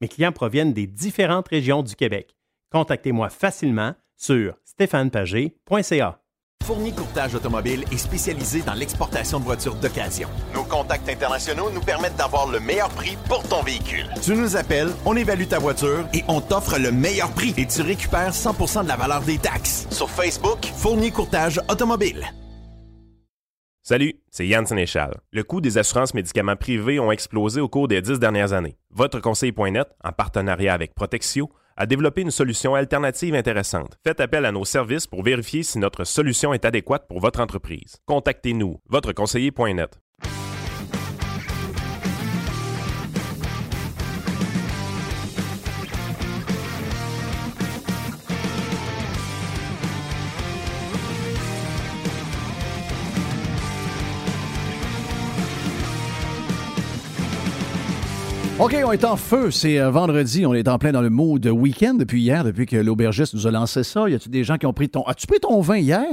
Mes clients proviennent des différentes régions du Québec. Contactez-moi facilement sur stéphanepagé.ca. Fournier Courtage Automobile est spécialisé dans l'exportation de voitures d'occasion. Nos contacts internationaux nous permettent d'avoir le meilleur prix pour ton véhicule. Tu nous appelles, on évalue ta voiture et on t'offre le meilleur prix et tu récupères 100% de la valeur des taxes. Sur Facebook, Fournier Courtage Automobile. Salut, c'est Yann Sénéchal. Le coût des assurances médicaments privés ont explosé au cours des dix dernières années. Votre conseil.net, en partenariat avec Protexio, a développé une solution alternative intéressante. Faites appel à nos services pour vérifier si notre solution est adéquate pour votre entreprise. Contactez-nous, votreconseiller.net. OK, on est en feu. C'est euh, vendredi. On est en plein dans le mood week-end depuis hier, depuis que l'aubergiste nous a lancé ça. Y a-tu des gens qui ont pris ton. As-tu pris ton vin hier?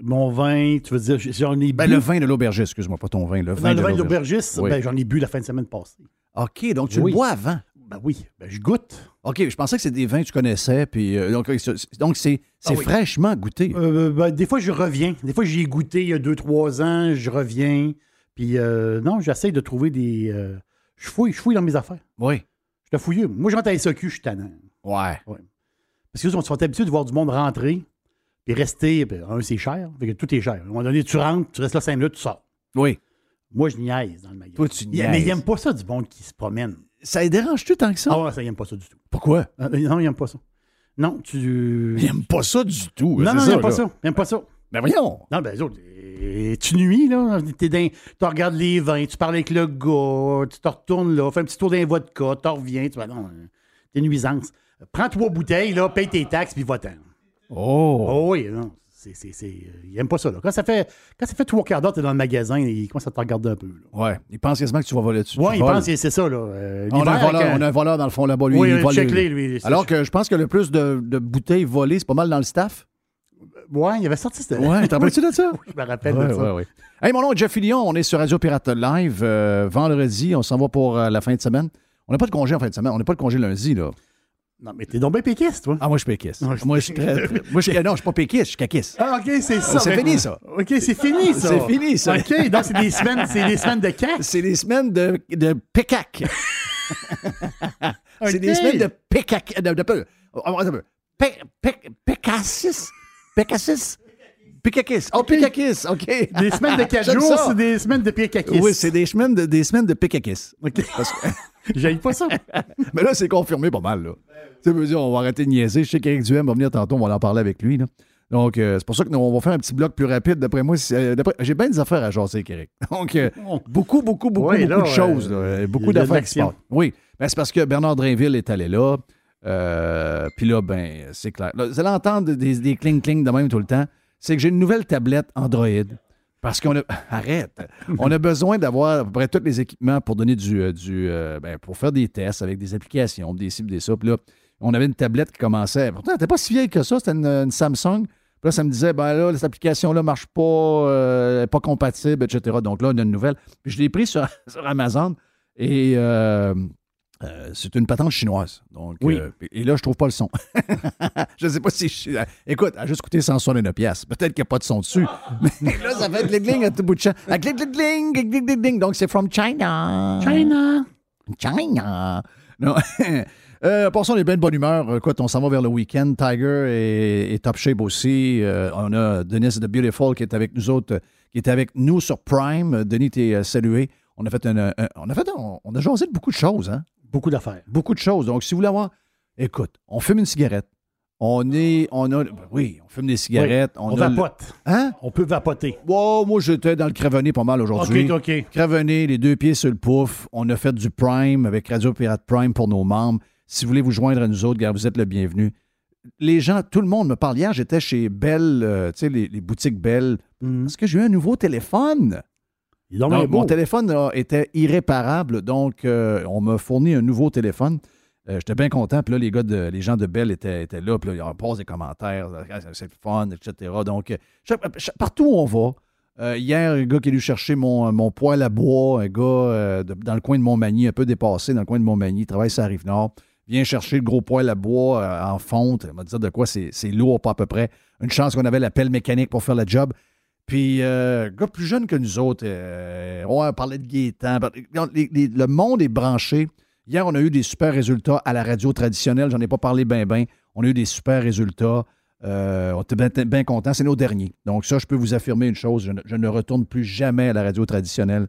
Mon vin, tu veux dire, j'en ai bu. Ben, le vin de l'aubergiste, excuse-moi, pas ton vin. Le vin, Non, le de vin de l'aubergiste. Oui. ben, j'en ai bu la fin de semaine passée. OK, donc tu Oui. le bois avant. Ben oui, ben, je goûte. OK, je pensais que c'était des vins que tu connaissais. Puis, euh, donc, c'est- donc, c'est c'est Ah oui. fraîchement goûté. Euh, ben, des fois, je reviens. Des fois, j'y ai goûté il y a deux, trois ans, je reviens. Puis euh, non, j'essaie de trouver des. Je fouille, je fouille dans mes affaires. Oui. Je te fouille. Moi, je rentre à SAQ, je suis tannant. Ouais. Parce que ils sont habitués de voir du monde rentrer, puis rester. puis, un, c'est cher. Fait que tout est cher. À un moment donné, tu rentres, tu restes là cinq minutes, tu sors. Oui. Moi, je niaise dans le magasin. Toi, tu Il- Mais niaises. ils n'aiment pas ça du monde qui se promène. Ça les dérange-tu tant que ça? Ah ouais, ça, ils n'aiment pas ça du tout. Pourquoi? Euh, non, ils n'aiment pas ça. Non, tu. Ils n'aiment pas ça du tout. Non, non, ils n'aiment pas ça. Ils n'aiment pas ça. Ben voyons. Non, ben, les autres, tu nuis, là? Tu regardes les vins, tu parles avec le gars, tu te retournes là, fais un petit tour d'un vodka, tu reviens, tu vas, non, t'es nuisance. Prends trois bouteilles, là, paye tes taxes, puis va-t'en. Oh. Oh oui, non. C'est, c'est, c'est, ils n'aiment pas ça, là. Quand ça fait, quand ça fait trois quarts d'heure, t'es dans le magasin, ils commencent à te regarder un peu, là. Ouais. Ils pensent quasiment que tu vas voler dessus. Ouais, ils pensent que c'est ça, là. Euh, On a, un voleur, quand- on a un voleur dans le fond là-bas, lui. Oui, il vole- lui. c'est- Alors que je pense que le plus de, de bouteilles volées, c'est pas mal dans le staff. Ouais, il avait sorti ça. Ouais, t'en rappelles-tu de ça? Je me rappelle Ouais, de ça. ouais. Hey, mon nom est Jeff Fillion. On est sur Radio Pirate Live euh, vendredi. On s'en va pour euh, la fin de semaine. On n'a pas de congé en fin de semaine. On n'a pas de congé lundi, là. Non, mais t'es donc bien péquiste, toi. Ah, moi, je suis péquiste. Non, je- Moi, je suis très. Moi, je... Non, je suis pas péquiste, je suis caquiste. Ah, OK, c'est ça. C'est fini, ça. OK, c'est fini, ça. C'est fini, ça. OK, donc c'est des semaines, c'est des semaines de cac. C'est des semaines de, de pécac. C'est des semaines de pécac. De, de, de, oh, pé- Pécassis. Pécassis. Pécakis. Oh, pécakis. OK. Des semaines de quatre J'aime jours, ça. c'est des semaines de pire caquiste. Oui, c'est des semaines de, des semaines de pécakis. OK. Parce que- J'aille pas ça. Mais là, c'est confirmé pas mal. Là. Tu veux dire, on va arrêter de niaiser. Je sais qu'Éric Duhem va venir tantôt, on va en parler avec lui. là. Donc, euh, c'est pour ça qu'on va faire un petit bloc plus rapide. D'après moi, euh, j'ai bien des affaires à jaser Eric. Donc, euh, beaucoup, beaucoup, beaucoup, Oui, beaucoup là, de choses. là. beaucoup d'affaires qui se l'action. passent. Oui, ben, c'est parce que Bernard Drainville est allé là. Euh, Puis là, ben, c'est clair. Là, vous allez entendre des, des cling-cling de même tout le temps. C'est que j'ai une nouvelle tablette Android. Parce qu'on a. Arrête! On a besoin d'avoir à peu près tous les équipements pour donner du. euh, du euh, ben, pour faire des tests avec des applications, des cibles, des ça. Puis là, on avait une tablette qui commençait. Pourtant, elle n'était pas si vieille que ça. C'était une, Samsung. Puis là, ça me disait, ben là, cette application-là ne marche pas, euh, pas compatible, etc. Donc là, on a une nouvelle. Puis je l'ai pris sur, sur Amazon et euh, euh, c'est une patente chinoise. Donc, Oui. euh, et là, je trouve pas le son. je ne sais pas si. Je, euh, écoute, elle a juste coûté 169 pièces. Peut-être qu'il n'y a pas de son dessus. Mais là, ça fait gling-gling à tout bout de champ. Ah, Gling-gling-gling, gling-gling-gling. Donc, c'est from China. China. China. Non. Euh, on est bien de bonne humeur. Écoute, on s'en va vers le week-end. Tiger est, est top shape aussi. Euh, on a Denis the Beautiful qui est avec nous autres, qui est avec nous sur Prime. Denis, t'es salué. On a fait un, un- on a fait un- on a jasé de beaucoup de choses, hein? Beaucoup d'affaires. Beaucoup de choses. Donc, si vous voulez avoir, écoute, on fume une cigarette. On est, on a, oui, on fume des cigarettes. On, on, a le- vapote. Hein? On peut vapoter. Moi, j'étais dans le cravenné pas mal aujourd'hui. OK, OK. Cravenné, les deux pieds sur le pouf. On a fait du Prime avec Radio Pirate Prime pour nos membres. Si vous voulez vous joindre à nous autres, gars, vous êtes le bienvenu. Les gens, tout le monde me parle. Hier, j'étais chez Bell, euh, tu sais, les, les boutiques Bell. Mhm. Parce que j'ai eu un nouveau téléphone? Donc mon téléphone là, était irréparable. Donc, euh, on m'a fourni un nouveau téléphone. Euh, J'étais bien content. Puis là, les gars, de, les gens de Bell étaient, étaient là. Puis là, ils posent des commentaires. Ah, C'est fun, etc. Donc, euh, partout où on va, euh, hier, un gars qui est venu chercher mon, mon poêle à bois, un gars euh, de- dans le coin de Montmagny, un peu dépassé dans le coin de Montmagny, il travaille sur la Rive-Nord, vient chercher le gros poêle à bois euh, en fonte. Il m'a dit de quoi c'est c'est lourd, pas à peu près. Une chance qu'on avait la pelle mécanique pour faire le job. Puis, euh, gars plus jeune que nous autres, euh, on parlait de Gaétan. le monde est branché. Hier, on a eu des super résultats à la radio traditionnelle. J'en ai pas parlé bien, bien. On a eu des super résultats. Euh, on était bien, bien contents. C'est nos derniers. Donc, ça, je peux vous affirmer une chose. Je ne retourne plus jamais à la radio traditionnelle.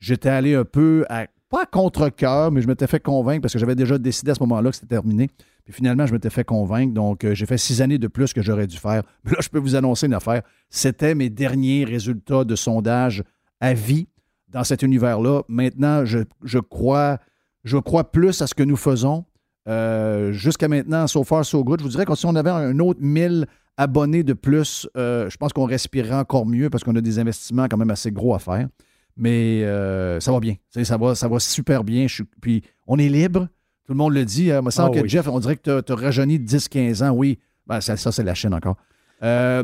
J'étais allé un peu à, pas contre-cœur, mais je m'étais fait convaincre parce que j'avais déjà décidé à ce moment-là que c'était terminé. Puis finalement, je m'étais fait convaincre. Donc, euh, j'ai fait six années de plus que j'aurais dû faire. Là, je peux vous annoncer une affaire. C'était mes derniers résultats de sondage à vie dans cet univers-là. Maintenant, je, je crois, je crois plus à ce que nous faisons. Euh, Jusqu'à maintenant, so far, so good. Je vous dirais que si on avait un autre 1000 abonnés de plus, euh, je pense qu'on respirerait encore mieux parce qu'on a des investissements quand même assez gros à faire. Mais euh, ça va bien. Ça va, ça va super bien. Je suis- puis on est libre. Tout le monde le dit. Il me semble Ah que oui. Jeff, on dirait que tu as, rajeuni de 10-15 ans. Oui. Ben, ça, ça, c'est la chaîne encore. Euh,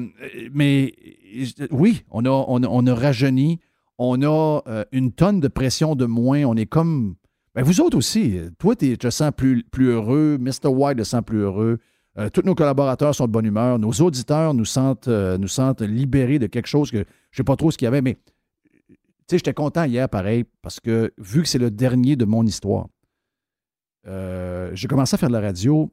mais oui, on a, on, on a rajeuni. On a euh, une tonne de pression de moins. On est comme. Ben, vous autres aussi. Toi, tu te sens plus, plus heureux. Mr. White se sent plus heureux. Euh, tous nos collaborateurs sont de bonne humeur. Nos auditeurs nous sentent, nous sentent libérés de quelque chose que je ne sais pas trop ce qu'il y avait, mais j'étais content hier, pareil, parce que vu que c'est le dernier de mon histoire, euh, j'ai commencé à faire de la radio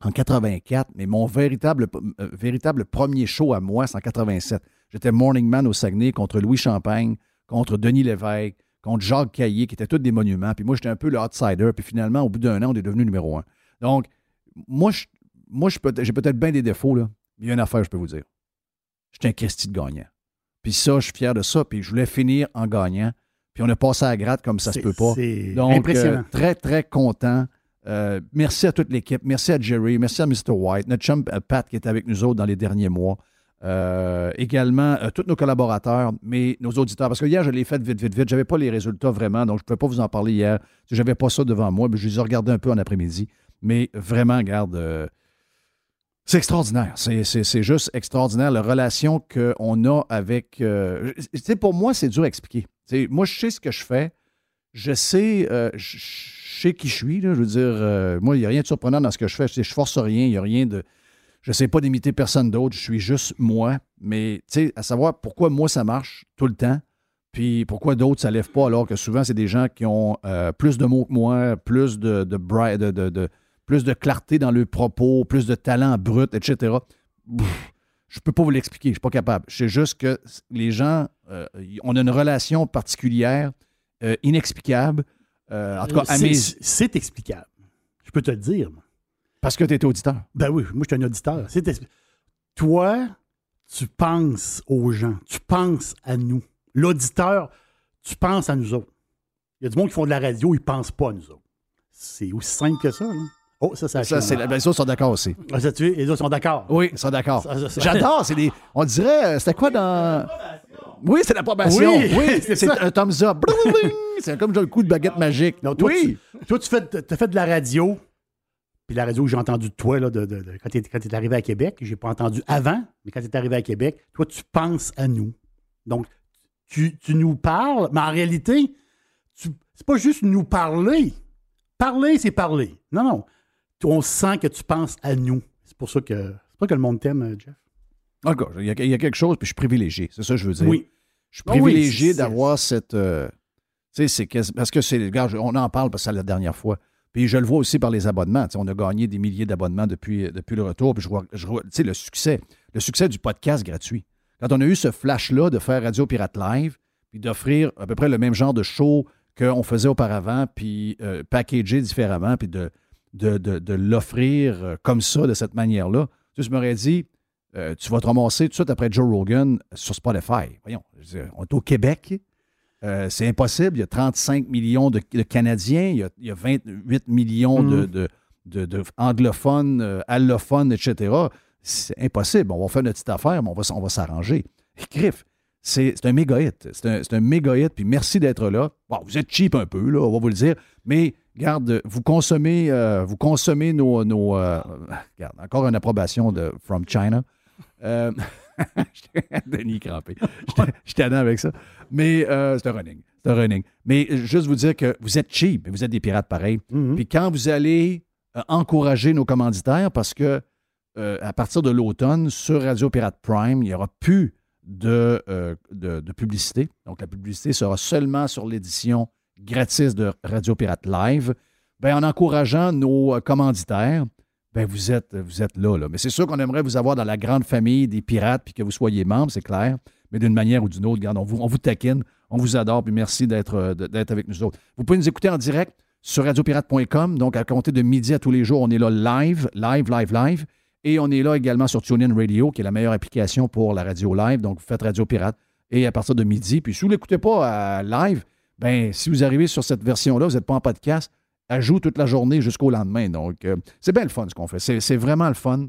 en 84, mais mon véritable, euh, véritable premier show à moi, c'est en 87. J'étais Morning Man au Saguenay contre Louis Champagne, contre Denis Lévesque, contre Jacques Caillé, qui étaient tous des monuments. Puis moi, j'étais un peu le outsider. Puis finalement, au bout d'un an, on est devenu numéro un. Donc, moi, j'ai peut-être bien des défauts, là. mais il y a une affaire, je peux vous dire. J'étais un Christy de gagnant. Puis ça, je suis fier de ça. Puis je voulais finir en gagnant. Puis on a passé à la gratte comme ça se peut pas. Donc, impressionnant. euh, très, très content. Euh, merci à toute l'équipe. Merci à Jerry. Merci à Mr. White. Notre chum euh, Pat qui est avec nous autres dans les derniers mois. Euh, également, tous nos collaborateurs, mais nos auditeurs. Parce que hier, je l'ai fait vite, vite, vite. Je n'avais pas les résultats vraiment, donc je ne pouvais pas vous en parler hier. Je n'avais pas ça devant moi, mais je les ai regardés un peu en après-midi. Mais vraiment, garde, c'est extraordinaire. C'est- juste extraordinaire, la relation qu'on a avec. euh, pour moi, c'est dur à expliquer. Moi, je sais ce que je fais. Je sais, euh, je sais qui je suis. je veux dire, euh, moi, il n'y a rien de surprenant dans ce que je fais. Je ne force rien. Il n'y a rien de. Je ne sais pas d'imiter personne d'autre. Je suis juste moi. Mais, tu sais, à savoir pourquoi moi, ça marche tout le temps. Puis pourquoi d'autres, ça ne lève pas, alors que souvent, c'est des gens qui ont euh, plus de mots que moi, plus de, de- de- de- plus de clarté dans leurs propos, plus de talent brut, etc. Pff, je peux pas vous l'expliquer, je suis pas capable. C'est juste que les gens, euh, on a une relation particulière, euh, inexplicable. Euh, en tout cas, à mes- C'est explicable. Je peux te le dire. moi. parce que tu étais auditeur. Ben oui, moi, je suis un auditeur. C'est Toi, tu penses aux gens. Tu penses à nous. L'auditeur, tu penses à nous autres. Il y a du monde qui font de la radio, ils ne pensent pas à nous autres. C'est aussi simple que ça. là. Oh, ça, ça Ça, c'est, ben, ça, ils sont d'accord aussi. Ah, ça, tu les autres sont d'accord. Oui, ils sont d'accord. J'adore. C'est des, on dirait, euh, c'était quoi dans. Oui, c'est l'approbation. Oui, Oui, c'est un thumbs up. C'est comme genre le coup de baguette magique. Non, toi, oui. tu, toi, tu fais, as fait de la radio Puis la radio que j'ai entendu de toi, là, de, quand tu es, arrivé à Québec, j'ai pas entendu avant, mais quand tu es arrivé à Québec, toi, tu penses à nous. Donc, tu, nous parles, mais en réalité, c'est pas juste nous parler. Parler, c'est parler. Non, non. On sent que tu penses à nous. C'est pour ça que, c'est pas que le monde t'aime, euh, Jeff. Encore, il y, a, quelque chose, puis je suis privilégié. C'est ça que je veux dire. Oui. Je suis ah privilégié d'avoir cette. Euh, tu sais, c'est parce que c'est. On en parle parce que c'est la dernière fois. Puis je le vois aussi par les abonnements. on a gagné des milliers d'abonnements depuis, depuis le retour. Puis je vois, je vois le succès. Le succès du podcast gratuit. Quand on a eu ce flash-là de faire Radio Pirate Live, puis d'offrir à peu près le même genre de show qu'on faisait auparavant, puis euh, packager différemment, puis de, de, l'offrir euh, comme ça, de cette manière-là, tu je m'aurais dit, euh, tu vas te ramasser tout de suite après Joe Rogan sur Spotify. Voyons, on est au Québec. Euh, c'est impossible. Il y a 35 millions de, Canadiens, il y, a, 28 millions de, mm. anglophones, euh, allophones, etc. C'est impossible. On va faire notre petite affaire, mais on va, on va s'arranger. Griff, c'est un méga hit. C'est un, méga hit. Puis merci d'être là. Bon, vous êtes cheap un peu, là, on va vous le dire. Mais garde, vous consommez, vous consommez nos. nos regarde, encore une approbation de From China. Euh, Denis crampé. J'étais avec ça. Mais euh, c'est un running. C'est un running. Mais juste vous dire que vous êtes cheap, mais vous êtes des pirates pareils. Mm-hmm. Puis quand vous allez euh, encourager nos commanditaires, parce que à partir de l'automne, sur Radio Pirate Prime, il n'y aura plus de, de, publicité. Donc la publicité sera seulement sur l'édition gratis de Radio Pirate Live. Bien, en encourageant nos commanditaires, ben vous êtes, vous là, là. Mais c'est sûr qu'on aimerait vous avoir dans la grande famille des pirates puis que vous soyez membre, c'est clair. Mais d'une manière ou d'une autre, regarde, on vous, on vous taquine, on vous adore, puis merci d'être, euh, avec nous autres. Vous pouvez nous écouter en direct sur radiopirate.com. Donc, à compter de midi à tous les jours, on est là live, live, live, live. Et on est là également sur TuneIn Radio, qui est la meilleure application pour la radio live. Donc, vous faites Radio Pirate. Et à partir de midi, puis si vous ne l'écoutez pas à live, ben si vous arrivez sur cette version-là, vous n'êtes pas en podcast, elle joue toute la journée jusqu'au lendemain. Donc, euh, c'est bien le fun ce qu'on fait. C'est vraiment le fun.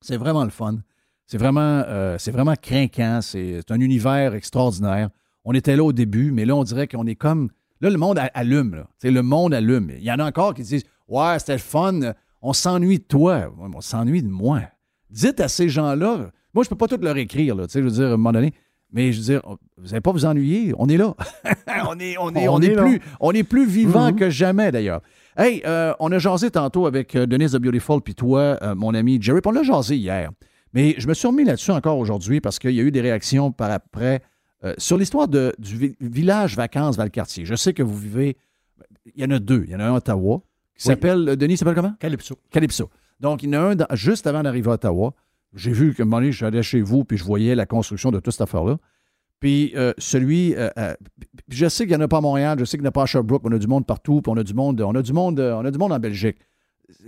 C'est vraiment le fun. C'est vraiment, euh, c'est vraiment craquant. C'est un univers extraordinaire. On était là au début, mais là, on dirait qu'on est comme. Là, le monde allume. Là. le monde allume. Il y en a encore qui disent Ouais, c'était le fun. On s'ennuie de toi. on s'ennuie de moi. Dites à ces gens-là. Moi, je ne peux pas tout leur écrire. Là, je veux dire, à un moment donné. Mais je veux dire, vous n'allez pas vous ennuyer. On est là. on est, on est, on, est, plus, on est plus vivant mm-hmm. que jamais, d'ailleurs. Hey, euh, on a jasé tantôt avec euh, Denise de Beautiful, puis toi, euh, mon ami Jerry, on l'a jasé hier. Mais je me suis remis là-dessus encore aujourd'hui parce qu'il y a eu des réactions par après sur l'histoire du village vacances Valcartier. Je sais que vous vivez. Il y en a deux. Il y en a un à Ottawa qui s'appelle. Denis s'appelle comment? Calypso. Calypso. Donc, il y en a un juste avant d'arriver à Ottawa. J'ai vu que moment donné, allé chez vous, puis je voyais la construction de toute cette affaire-là. Puis euh, celui, euh, euh, je sais qu'il n'y en a pas à Montréal, je sais qu'il n'y en a pas à Sherbrooke, on a du monde partout, puis on a du monde, on a du monde, on a du monde en Belgique.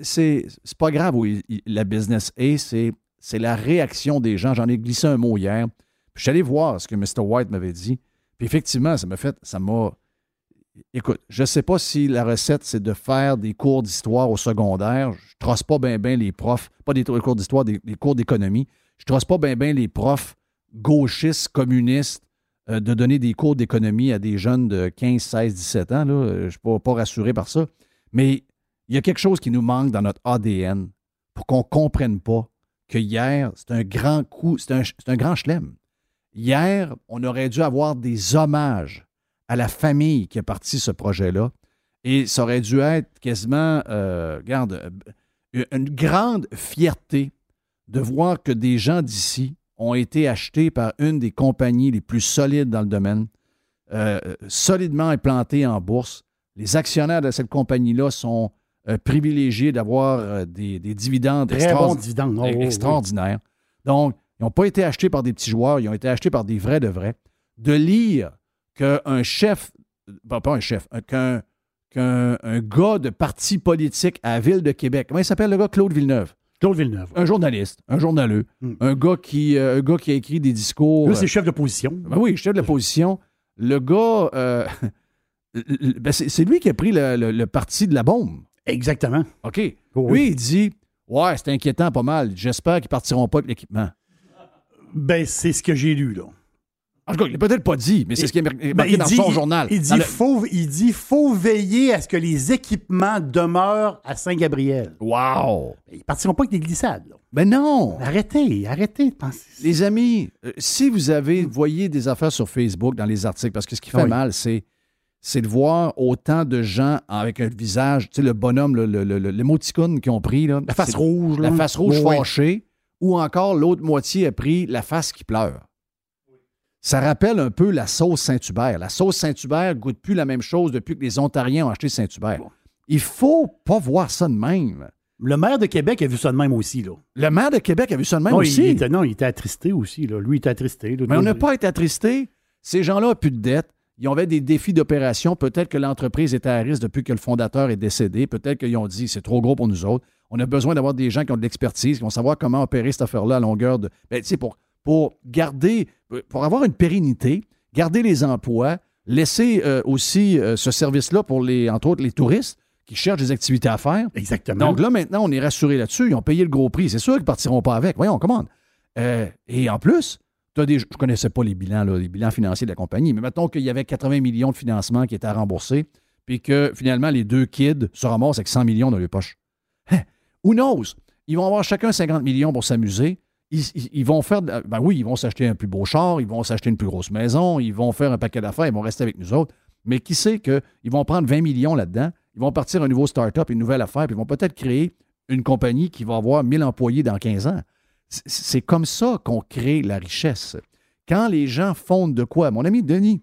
C'est, pas grave où la business est, c'est, c'est la réaction des gens. J'en ai glissé un mot hier. Puis je suis allé voir ce que Mr. White m'avait dit. Puis effectivement, ça m'a fait, ça m'a. Écoute, je ne sais pas si la recette, c'est de faire des cours d'histoire au secondaire. Je ne trosse pas bien ben les profs, pas des cours d'histoire, des, cours d'économie. Je ne trosse pas bien ben les profs gauchiste, communiste, euh, de donner des cours d'économie à des jeunes de 15, 16, 17 ans. Là. Euh, je ne suis pas, rassuré par ça. Mais il y a quelque chose qui nous manque dans notre ADN pour qu'on ne comprenne pas que hier, c'est un grand coup, c'est un, un, grand chelem. Hier, on aurait dû avoir des hommages à la famille qui a parti ce projet-là. Et ça aurait dû être quasiment, euh, regarde, une grande fierté de voir que des gens d'ici ont été achetés par une des compagnies les plus solides dans le domaine, euh, solidement implantés en bourse. Les actionnaires de cette compagnie-là sont euh, privilégiés d'avoir euh, des, dividendes, oh, extraordinaires. Donc, ils n'ont pas été achetés par des petits joueurs, ils ont été achetés par des vrais de vrais. De lire qu'un chef, pas un chef, qu'un gars de parti politique à la ville de Québec, comment il s'appelle le gars? Claude Villeneuve. Claude Villeneuve. Un journaliste, un journaleux, hmm. un, gars qui, euh, un gars qui a écrit des discours. Lui, c'est euh, chef d'opposition. Ben oui, chef de l'opposition. Le gars, euh, ben c'est lui qui a pris le, parti de la bombe. Exactement. OK. Oh lui, il dit Ouais, c'est inquiétant pas mal. J'espère qu'ils partiront pas de l'équipement. Ben, c'est ce que j'ai lu, là. En tout cas, il l'a peut-être pas dit, mais c'est ce qui est marqué Ben, dans dit- son journal. Il dit, le- faut, il dit faut veiller à ce que les équipements demeurent à Saint-Gabriel. Wow! Ils ne partiront pas avec des glissades. là. Ben non! Arrêtez, arrêtez de penser. Les amis, euh, si vous avez voyez des affaires sur Facebook dans les articles, parce que ce qui fait Oui. mal, c'est c'est de voir autant de gens avec un visage, tu sais, le bonhomme, le, le, le- l'émoticône qu'ils ont pris. Là, La face rouge. Là. La face rouge fâchée, ou encore l'autre moitié a pris la face qui pleure. Ça rappelle un peu la sauce Saint-Hubert. La sauce Saint-Hubert goûte plus la même chose depuis que les Ontariens ont acheté Saint-Hubert. Il faut pas voir ça de même. Le maire de Québec a vu ça de même aussi. Là. Le maire de Québec a vu ça de même non, aussi. Il était, non, il était attristé aussi. Là. Lui, il était attristé. là. Mais on n'a pas été attristé. Ces gens-là n'ont plus de dettes. Ils avaient des défis d'opération. Peut-être que l'entreprise était à risque depuis que le fondateur est décédé. Peut-être qu'ils ont dit c'est trop gros pour nous autres. On a besoin d'avoir des gens qui ont de l'expertise, qui vont savoir comment opérer cette affaire-là à longueur de. Ben, tu sais, pour, pour garder, pour avoir une pérennité, garder les emplois, laisser euh, aussi euh, ce service-là pour les, entre autres, les touristes qui cherchent des activités à faire. Exactement. Donc là, maintenant, on est rassuré là-dessus. Ils ont payé le gros prix. C'est sûr qu'ils ne partiront pas avec. Voyons, commande. Euh, et en plus, t'as des, je ne connaissais pas les bilans, là, les bilans financiers de la compagnie, mais mettons qu'il y avait 80 millions de financement qui étaient à rembourser, puis que finalement, les deux kids se ramassent avec 100 millions dans les poches. Hein? Who knows? Ils vont avoir chacun 50 millions pour s'amuser. Ils, vont faire. Ben oui, ils vont s'acheter un plus beau char, ils vont s'acheter une plus grosse maison, ils vont faire un paquet d'affaires, ils vont rester avec nous autres. Mais qui sait qu'ils vont prendre 20 millions là-dedans, ils vont partir un nouveau start-up, une nouvelle affaire, puis ils vont peut-être créer une compagnie qui va avoir 1000 employés dans 15 ans. C'est- C'est comme ça qu'on crée la richesse. Quand les gens fondent de quoi? Mon ami Denis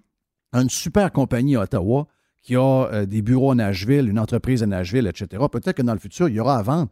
a une super compagnie à Ottawa qui a euh, des bureaux à Nashville, une entreprise à Nashville, etc. Peut-être que dans le futur, il y aura à vendre.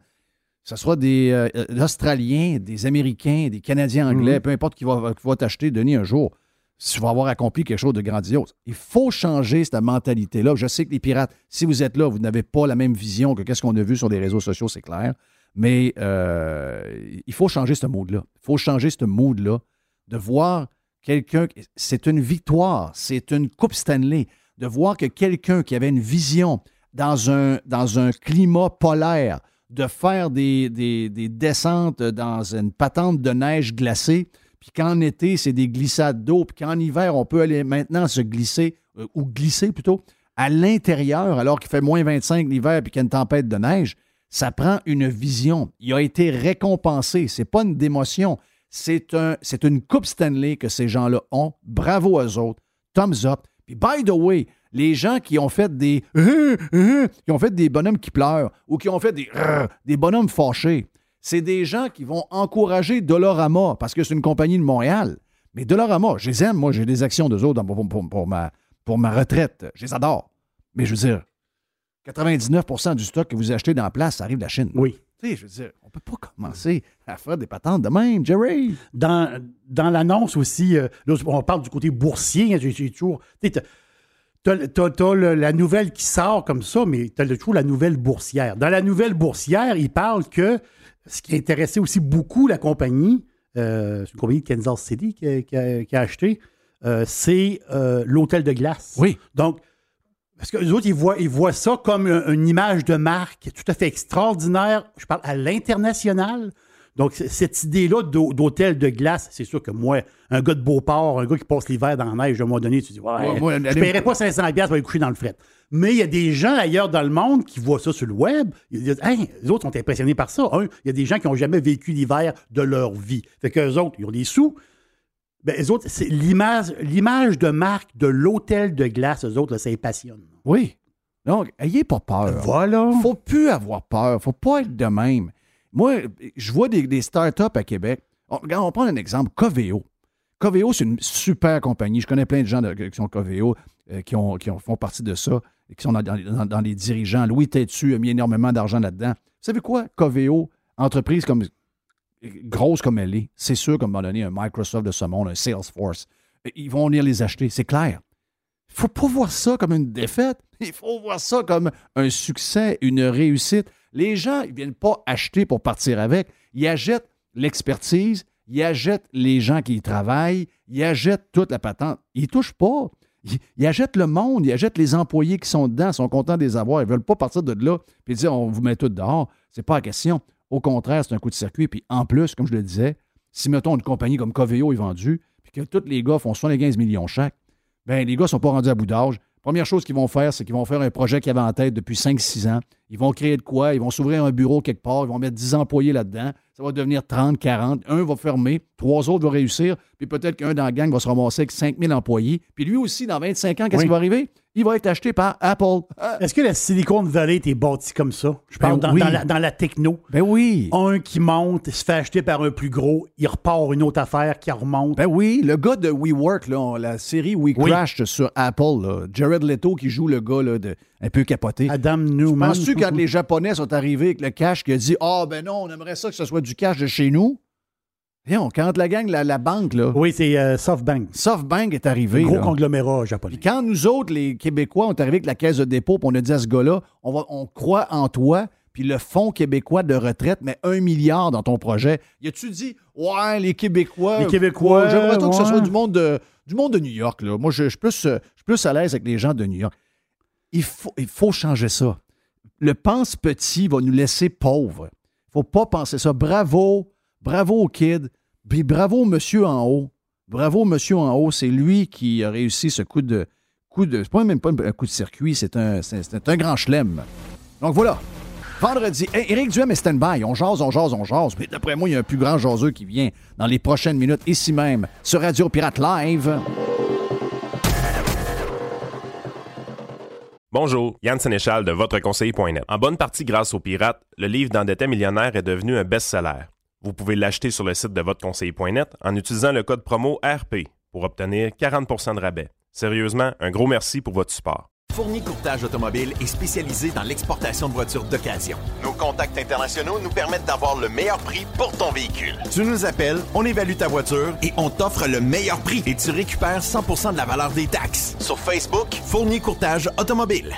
Que ce soit des euh, euh, Australiens, des Américains, des Canadiens anglais, peu importe qui va, qui va t'acheter, Denis, un jour. Tu vas avoir accompli quelque chose de grandiose. Il faut changer cette mentalité-là. Je sais que les pirates, si vous êtes là, vous n'avez pas la même vision que qu'est-ce qu'on a vu sur les réseaux sociaux, c'est clair. Mais euh, il faut changer ce mood-là. Il faut changer ce mood-là de voir quelqu'un. C'est une victoire, c'est une Coupe Stanley. De voir que quelqu'un qui avait une vision dans un, dans un climat polaire, de faire des, des- des descentes dans une patente de neige glacée, puis qu'en été, c'est des glissades d'eau, puis qu'en hiver, on peut aller maintenant se glisser, euh, ou glisser plutôt, à l'intérieur, alors qu'il fait moins 25 l'hiver, puis qu'il y a une tempête de neige, ça prend une vision. Il a été récompensé. C'est pas une démotion. C'est un, une Coupe Stanley que ces gens-là ont. Bravo aux autres. Thumbs up. Puis, by the way, les gens qui ont fait des qui ont fait des bonhommes qui pleurent ou qui ont fait des des bonhommes fâchés, c'est des gens qui vont encourager Dolorama parce que c'est une compagnie de Montréal. Mais Dolorama, je les aime. Moi, j'ai des actions d'eux autres pour, pour- pour ma, pour ma retraite. Je les adore. Mais je veux dire, 99% du stock que vous achetez dans la place, ça arrive de la Chine. Oui. Tu sais, je veux dire, on peut pas commencer à faire des patentes de même, Jerry. Dans, dans l'annonce aussi, euh, là, on parle du côté boursier. hein, j'ai- j'ai toujours. tu sais, t'as- T'as, t'as- t'as la nouvelle qui sort comme ça, mais tu as toujours la nouvelle boursière. Dans la nouvelle boursière, il parle que ce qui intéressait aussi beaucoup la compagnie, euh, c'est une compagnie de Kansas City qui a, qui a- qui a acheté, euh, c'est euh, l'hôtel de glace. Oui. Donc, parce que les autres, ils voient, ils voient ça comme un- une image de marque tout à fait extraordinaire. Je parle à l'international. Donc, cette idée-là d'hô- d'hôtel de glace, c'est sûr que moi, un gars de Beauport, un gars qui passe l'hiver dans la neige, à un moment donné, tu dis, ouais, Ouais, moi, je ne paierais pas 500$ piastres pour aller coucher dans le fret. Mais il y a des gens ailleurs dans le monde qui voient ça sur le web. Ils disent, hey, les autres sont impressionnés par ça. Un, il y a des gens qui n'ont jamais vécu l'hiver de leur vie. Fait qu'eux autres, ils ont des sous. Ben, les autres, c'est l'image, l'image de marque de l'hôtel de glace, eux autres, là, ça les passionne. Oui. Donc, ayez pas peur. Voilà. faut plus avoir peur. faut pas être de même. Moi, je vois des, startups à Québec. On, regarde, on prend un exemple, Coveo. Coveo, c'est une super compagnie. Je connais plein de gens qui sont Coveo, euh, qui, ont, qui ont- font partie de ça, qui sont dans, les dirigeants. Louis Tétu a mis énormément d'argent là-dedans. Vous savez quoi? Coveo, entreprise comme grosse comme elle est, c'est sûr qu'à un moment donné, un Microsoft de ce monde, un Salesforce, ils vont venir les acheter, c'est clair. Il faut pas voir ça comme une défaite. Il faut voir ça comme un succès, une réussite. Les gens, ils viennent pas acheter pour partir avec. Ils achètent l'expertise, ils achètent les gens qui y travaillent, ils achètent toute la patente. Ils ne touchent pas. Ils, achètent le monde, ils achètent les employés qui sont dedans, sont contents de les avoir. Ils ne veulent pas partir de là et dire on vous met tout dehors. C'est pas la question. Au contraire, c'est un coup de circuit. Puis en plus, comme je le disais, si mettons une compagnie comme Coveo est vendue, puis que tous les gars font 75 millions chaque, ben les gars ne sont pas rendus à bout d'âge. Première chose qu'ils vont faire, c'est qu'ils vont faire un projet qu'ils avaient en tête depuis 5-6 ans. Ils vont créer de quoi? Ils vont s'ouvrir un bureau quelque part. Ils vont mettre 10 employés là-dedans. Ça va devenir 30, 40. Un va fermer. Trois autres vont réussir. Puis peut-être qu'un dans la gang va se ramasser avec 5000 employés. Puis lui aussi, dans 25 ans, qu'est-ce qui va arriver? Il va être acheté par Apple. Est-ce que la Silicon Valley est bâtie comme ça? Je parle Ben dans, oui. dans la, dans la techno. Ben oui. Un qui monte, se fait acheter par un plus gros, il repart une autre affaire qui remonte. Ben oui, le gars de WeWork, là, la série We Oui. Crashed sur Apple, là, Jared Leto qui joue le gars là, de, un peu capoté. Adam Newman. Penses-tu quand les Japonais sont arrivés avec le cash qui a dit Ah ben non, on aimerait ça que ce soit du cash de chez nous? Voyons, quand la gang, la, la banque, là, Oui, c'est euh, SoftBank. SoftBank est arrivé. Gros là. conglomérat japonais. Puis quand nous autres, les Québécois, on est arrivés avec la caisse de dépôt, puis on a dit à ce gars-là, on, va, on croit en toi, puis le Fonds québécois de retraite met un milliard dans ton projet. Y a-tu dit, ouais, les Québécois. Les Québécois, ouais, J'aimerais donc que ce ouais. soit du monde de, du monde de New York. Là. Moi, je, je suis plus, euh, je suis plus à l'aise avec les gens de New York. Il faut, il faut changer ça. Le pense petit va nous laisser pauvres. Il faut pas penser ça. Bravo, bravo kid, bravo monsieur en haut. Bravo monsieur en haut, c'est lui qui a réussi ce coup de coup de c'est même pas un coup de circuit, c'est un c'est un grand chelem. Donc voilà. Vendredi, Hey, Éric Duhem est stand-by. On jase, on jase, on jase. Mais d'après moi, il y a un plus grand jaseux qui vient dans les prochaines minutes, ici même, sur Radio Pirate Live. Bonjour, Yann Sénéchal de votreconseiller.net. En bonne partie grâce aux pirates, le livre d'endetté millionnaire est devenu un best-seller. Vous pouvez l'acheter sur le site de votreconseiller.net en utilisant le code promo RP pour obtenir 40 de rabais. Sérieusement, un gros merci pour votre support. Fournier Courtage Automobile est spécialisé dans l'exportation de voitures d'occasion. Nos contacts internationaux nous permettent d'avoir le meilleur prix pour ton véhicule. Tu nous appelles, on évalue ta voiture et on t'offre le meilleur prix et tu récupères 100% de la valeur des taxes. Sur Facebook, Fournier Courtage Automobile.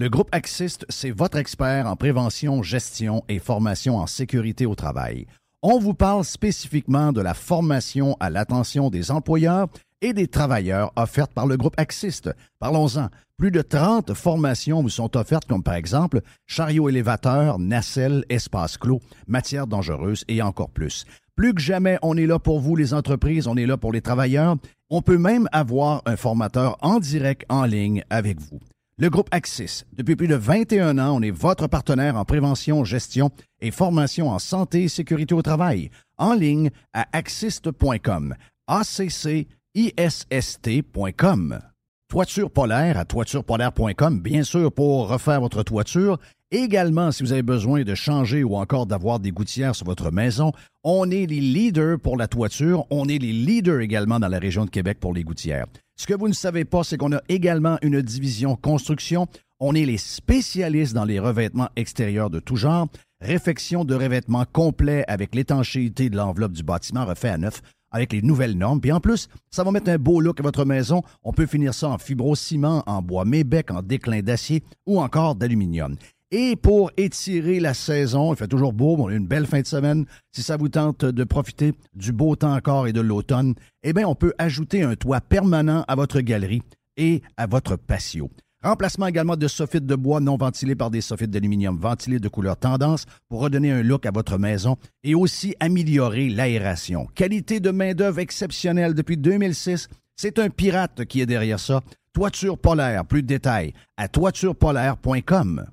Le groupe Axiste, c'est votre expert en prévention, gestion et formation en sécurité au travail. On vous parle spécifiquement de la formation à l'attention des employeurs et des travailleurs offertes par le groupe Axiste. Parlons-en. Plus de 30 formations vous sont offertes, comme par exemple chariot élévateur, nacelle, espace clos, matières dangereuses et encore plus. Plus que jamais, on est là pour vous, les entreprises, on est là pour les travailleurs. On peut même avoir un formateur en direct en ligne avec vous. Le groupe Axis, depuis plus de 21 ans, on est votre partenaire en prévention, gestion et formation en santé et sécurité au travail. En ligne à axist.com. A-C-C-I-S-S-T.com. Toiture polaire à toiturepolaire.com, bien sûr, pour refaire votre toiture. Également, si vous avez besoin de changer ou encore d'avoir des gouttières sur votre maison, on est les leaders pour la toiture. On est les leaders également dans la région de Québec pour les gouttières. Ce que vous ne savez pas, c'est qu'on a également une division construction. On est les spécialistes dans les revêtements extérieurs de tout genre. Réfection de revêtements complet avec l'étanchéité de l'enveloppe du bâtiment refait à neuf avec les nouvelles normes. Puis en plus, ça va mettre un beau look à votre maison. On peut finir ça en fibrociment, en bois mébec, en déclin d'acier ou encore d'aluminium. Et pour étirer la saison, il fait toujours beau, on a une belle fin de semaine. Si ça vous tente de profiter du beau temps encore et de l'automne, eh bien, on peut ajouter un toit permanent à votre galerie et à votre patio. Remplacement également de soffites de bois non ventilés par des soffites d'aluminium ventilés de couleur tendance pour redonner un look à votre maison et aussi améliorer l'aération. Qualité de main-d'œuvre exceptionnelle depuis 2006. C'est un pirate qui est derrière ça. Toiture polaire, plus de détails à toiturepolaire.com.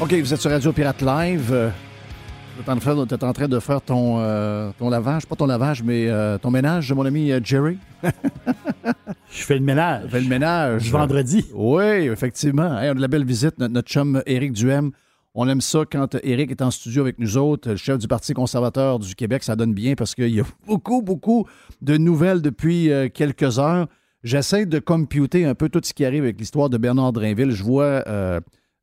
OK, vous êtes sur Radio Pirate Live. Euh, Tu es en train de- faire ton, euh, ton lavage, pas ton lavage, mais euh, ton ménage, mon ami euh, Jerry? Je fais le ménage. Fait le ménage. Du vendredi. Oui, effectivement. Hey, on a de la belle visite. Notre, notre chum Éric Duhem. On aime ça quand Éric est en studio avec nous autres, le chef du Parti conservateur du Québec. Ça donne bien parce qu'il y a beaucoup, beaucoup de nouvelles depuis quelques heures. J'essaie de computer un peu tout ce qui arrive avec l'histoire de Bernard Drainville. Je vois,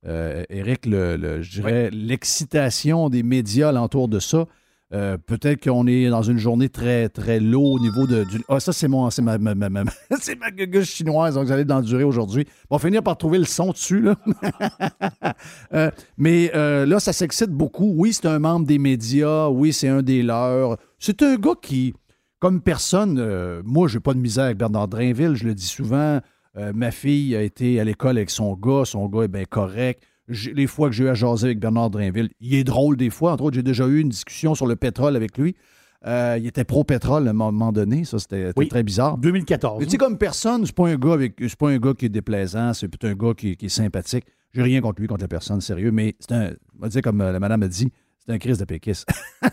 euh, Éric, le, le- je dirais l'excitation des médias alentour de ça. Euh, Peut-être qu'on est dans une journée très, très low au niveau de. Du... Ah, ça, c'est mon, c'est ma, ma, ma, ma- c'est ma gueule chinoise, donc vous allez l'endurer aujourd'hui. On va finir par trouver le son dessus, là. Euh, mais euh, là, ça s'excite beaucoup. Oui, c'est un membre des médias. Oui, c'est un des leurs. C'est un gars qui, comme personne, moi, j'ai pas de misère avec Bernard Drainville, je le dis souvent. Euh, ma fille a été à l'école avec son gars, son gars est bien correct. les fois que j'ai eu à jaser avec Bernard Drinville, il est drôle des fois. Entre autres, j'ai déjà eu une discussion sur le pétrole avec lui. Euh, il était pro-pétrole à un moment donné. Ça, c'était très bizarre. 2014. Mais tu sais, comme personne, c'est pas un gars avec. C'est pas un gars qui est déplaisant, c'est plutôt un gars qui, est sympathique. J'ai rien contre lui, contre la personne, sérieux, mais c'est un. On va dire, comme euh, la madame a dit, c'est un crise de péquiste.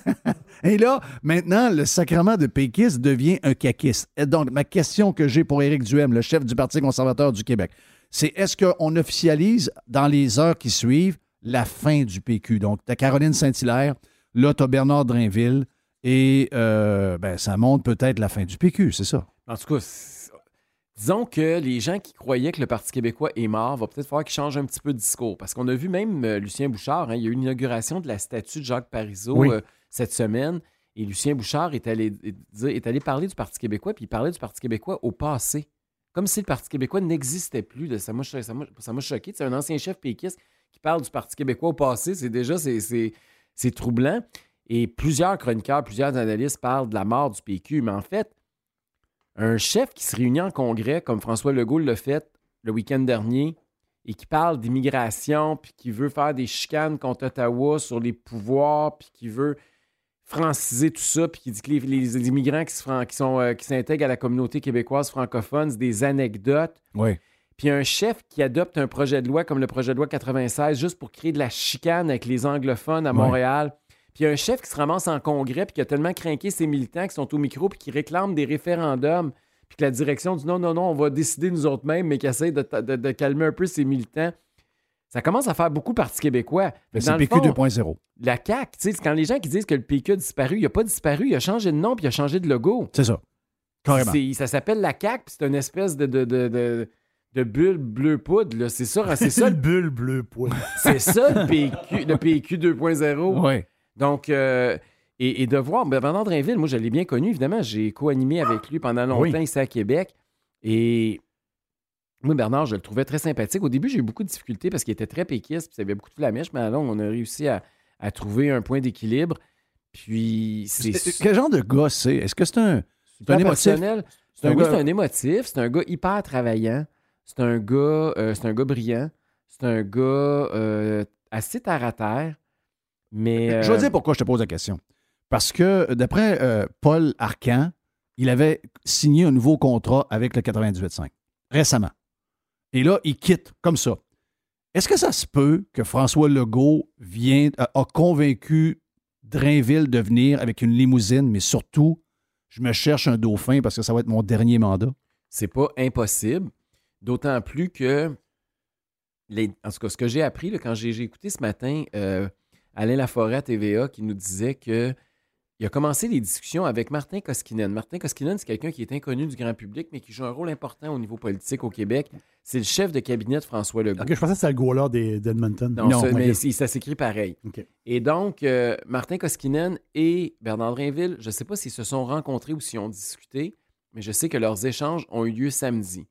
Et là, maintenant, le sacrement de péquiste devient un caquiste. Et donc, ma question que j'ai pour Éric Duhem, le chef du Parti conservateur du Québec, c'est est-ce qu'on officialise dans les heures qui suivent la fin du PQ? Donc, tu as Caroline Saint-Hilaire, là, tu as Bernard Drainville, et euh, ben, ça montre peut-être la fin du PQ, c'est ça? En tout cas, disons que les gens qui croyaient que le Parti québécois est mort, va peut-être falloir qu'ils changent un petit peu de discours. Parce qu'on a vu même euh, Lucien Bouchard, hein, il y a eu une inauguration de la statue de Jacques Parizeau euh, cette semaine. Et Lucien Bouchard est allé, est allé parler du Parti québécois, puis il parlait du Parti québécois au passé. Comme si le Parti québécois n'existait plus. Ça m'a choqué. C'est un ancien chef péquiste qui parle du Parti québécois au passé. C'est déjà c'est troublant. Et plusieurs chroniqueurs, plusieurs analystes parlent de la mort du PQ. Mais en fait, un chef qui se réunit en congrès, comme François Legault l'a fait le week-end dernier, et qui parle d'immigration, puis qui veut faire des chicanes contre Ottawa sur les pouvoirs, puis qui veut franciser tout ça, puis qui dit que les, immigrants qui, qui, sont, euh, qui s'intègrent à la communauté québécoise francophone, c'est des anecdotes. Oui. Puis un chef qui adopte un projet de loi comme le projet de loi 96 juste pour créer de la chicane avec les anglophones à Montréal. Puis un chef qui se ramasse en congrès, puis qui a tellement craqué ses militants qui sont au micro, puis qui réclament des référendums, puis que la direction dit non, non, non, on va décider nous autres mêmes, mais qui essaie de, calmer un peu ses militants. Ça commence à faire beaucoup Parti québécois. C'est PQ 2.0. La CAQ, tu sais, quand les gens qui disent que le PQ a disparu, il n'a pas disparu, il a changé de nom, puis il a changé de logo. C'est ça. Carrément. Ça s'appelle la CAQ, puis c'est une espèce de, de, de, de bulle bleu poudre. C'est ça, c'est ça. le bulle bleu poudre. c'est ça le PQ, le PQ 2.0. Oui. Donc, euh, et, de voir, ben, Bernard Drinville, moi, je l'ai bien connu, évidemment. J'ai co-animé avec lui pendant longtemps ici à Québec. Et moi, Bernard, je le trouvais très sympathique. Au début, j'ai eu beaucoup de difficultés parce qu'il était très péquiste, puis il avait beaucoup de flamèche, mais alors, on a réussi à, trouver un point d'équilibre. Puis, c'est. Quel genre de gars c'est? Est-ce que c'est un. C'est un émotif? C'est un, un, émotif, c'est un gars hyper travaillant, c'est un gars, euh, c'est un gars brillant, c'est un gars euh, assez terre à terre. Mais, Je vais dire pourquoi je te pose la question. Parce que d'après Paul Arcan, il avait signé un nouveau contrat avec le 98.5 récemment. Et là, il quitte comme ça. Est-ce que ça se peut que François Legault vient, a, convaincu Drainville de venir avec une limousine, mais surtout, je me cherche un dauphin parce que ça va être mon dernier mandat? C'est pas impossible. D'autant plus que, en tout cas, ce que j'ai appris quand j'ai écouté ce matin euh, Alain Laforêt à TVA qui nous disait que il a commencé les discussions avec Martin Koskinen. Martin Koskinen, c'est quelqu'un qui est inconnu du grand public, mais qui joue un rôle important au niveau politique au Québec. C'est le chef de cabinet de François Legault. je pensais que c'était le goaler d'Edmonton. Non, ça, mais ça s'écrit pareil. Et donc, euh, Martin Koskinen et Bernard Drinville, je ne sais pas s'ils se sont rencontrés ou s'ils ont discuté, mais je sais que leurs échanges ont eu lieu samedi.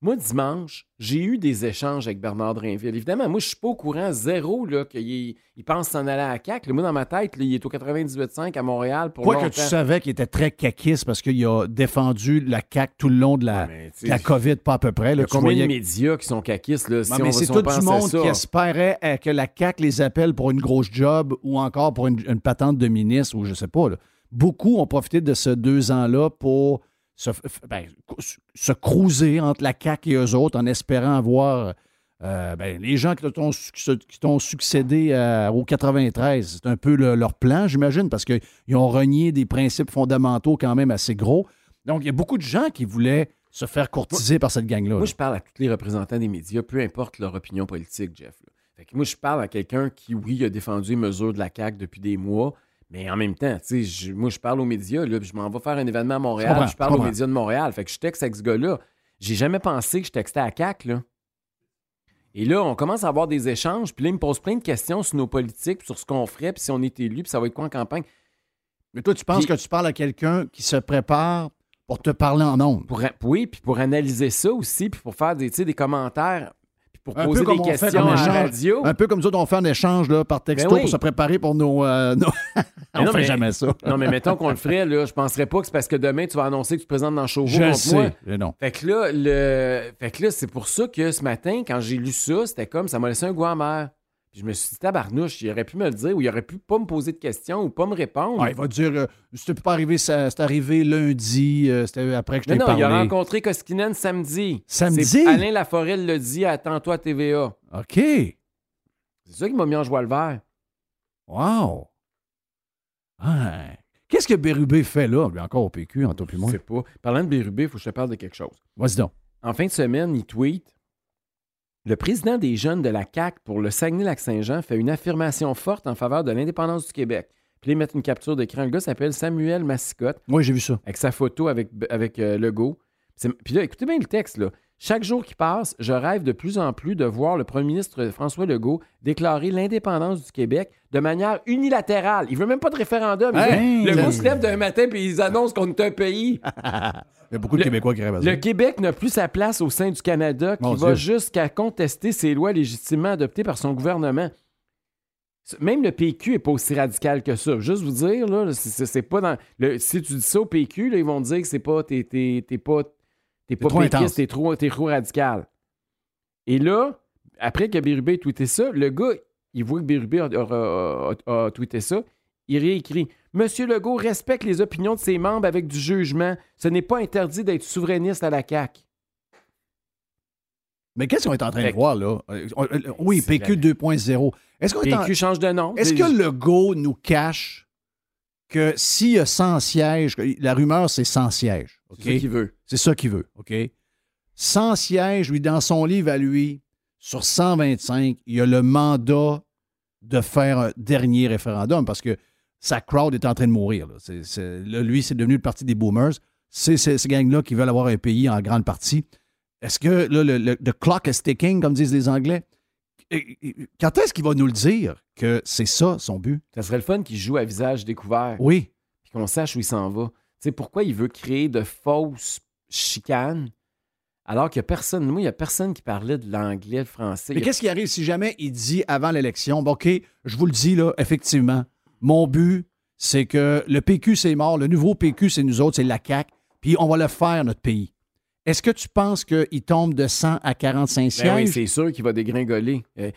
Moi, dimanche, j'ai eu des échanges avec Bernard Drinville. Évidemment, moi, je ne suis pas au courant zéro qu'il il pense s'en aller à CAC. Moi, dans ma tête, il est au 98.5 à Montréal pour Quoi que tu savais qu'il était très caquiste parce qu'il a défendu la CAC tout le long de la, la COVID, pas à peu près. il y a combien de médias qui sont caquistes? Là, mais c'est tout le monde qui espérait euh, que la CAC les appelle pour une grosse job ou encore pour une, patente de ministre ou je sais pas. Beaucoup ont profité de ces deux ans-là pour se, ben, se cruiser entre la CAQ et eux autres en espérant avoir euh, ben, les gens qui t'ont succédé au 93. C'est un peu leur plan, j'imagine, parce qu'ils ont renié des principes fondamentaux quand même assez gros. Donc, il y a beaucoup de gens qui voulaient se faire courtiser par cette gang-là. Moi, je parle à tous les représentants des médias, peu importe leur opinion politique, Jeff. moi, je parle à quelqu'un qui, oui, a défendu les mesures de la CAQ depuis des mois, mais en même temps, tu sais, moi, je parle aux médias, là, je m'en vais faire un événement à Montréal, je, parle aux médias de Montréal. Fait que je texte avec ce gars-là. J'ai jamais pensé que je textais à CAC, là. Et là, on commence à avoir des échanges, puis là, il me pose plein de questions sur nos politiques, sur ce qu'on ferait, puis si on est élu, puis ça va être quoi en campagne. Mais toi, tu penses que tu parles à quelqu'un qui se prépare pour te parler en nombre? oui, puis pour analyser ça aussi, puis pour faire des, des commentaires pour poser des questions à la radio. Un peu comme ça, on fait un échange là, par texto ben pour se préparer pour nos. Euh, on ne fait jamais ça. non, mais mettons qu'on le ferait, là, je penserais pas que c'est parce que demain, tu vas annoncer que tu te présentes dans le show je sais, Non. Fait que là, le... fait que là, c'est pour ça que ce matin, quand j'ai lu ça, c'était comme ça m'a laissé un goût amer. Puis je me suis dit, tabarnouche, il aurait pu me le dire ou il aurait pu pas me poser de questions ou pas me répondre. il va dire, euh, c'était pas arrivé, c'est arrivé lundi, euh, c'était après que je t'ai parlé. Non, il a rencontré Koskinen samedi. Samedi? Alain Laforêt l'a dit, attends-toi à TVA. OK. C'est ça qui m'a mis en joie le vert. Wow. Qu'est-ce que Bérubé fait là? encore au PQ, en toi. Je sais pas. Parlant de Bérubé, il faut que je te parle de quelque chose. Vas-y donc. En fin de semaine, il tweet le président des jeunes de la CAC pour le Saguenay-Lac-Saint-Jean fait une affirmation forte en faveur de l'indépendance du Québec. Puis il met une capture d'écran. Le gars s'appelle Samuel Massicotte. Oui, j'ai vu ça. Avec sa photo avec, avec euh, Legault. Puis là, écoutez bien le texte. Là. Chaque jour qui passe, je rêve de plus en plus de voir le premier ministre François Legault déclarer l'indépendance du Québec de manière unilatérale. Il veut même pas de référendum. Legault se lève d'un matin et ils annoncent qu'on est un pays. Il y a beaucoup de Québécois qui rêvent à ça. Le Québec n'a plus sa place au sein du Canada, qui va jusqu'à contester ses lois légitimement adoptées par son gouvernement. Même le PQ n'est pas aussi radical que ça. Juste vous dire, là, c'est pas dans. si tu dis ça au PQ, ils vont dire que c'est pas. T'es pas. T'es pas péquiste, t'es trop, trop radical. Et là, après que Bérubé ait tweeté ça, le gars, il voit que Bérubé a tweeté ça. Il réécrit Monsieur Legault respecte les opinions de ses membres avec du jugement. Ce n'est pas interdit d'être souverainiste à la CAQ. Mais qu'est-ce qu'on est en train de voir, là? Euh, euh, oui, PQ 2.0. Est-ce qu'on PQ change de nom. Est-ce que Legault nous cache que s'il y a 100 sièges, la rumeur, c'est 100 sièges. C'est ça qu'il veut. C'est ça qu'il veut, OK? 100 sièges, lui, dans son livre à lui, sur 125, il y a le mandat de faire un dernier référendum parce que sa crowd est en train de mourir. lui, c'est devenu le parti des boomers. C'est ces gangs-là qui veulent avoir un pays en grande partie. Est-ce que là, le, clock is ticking, comme disent les Anglais? Quand est-ce qu'il va nous le dire que c'est ça son but? Ça serait le fun qu'il joue à visage découvert. Oui. Puis qu'on sache où il s'en va. sais pourquoi il veut créer de fausses chicanes alors qu'il n'y a personne. Moi, il n'y a personne qui parlait de l'anglais, le français. Mais qu'est-ce qui arrive si jamais il dit avant l'élection, OK, je vous le dis, là, effectivement, mon but, c'est que le PQ, c'est mort. Le nouveau PQ, c'est nous autres, c'est la CAQ. Puis on va le faire, notre pays. Est-ce que tu penses qu'il tombe de 100 à 45 ben sièges? oui, c'est sûr qu'il va dégringoler. Euh,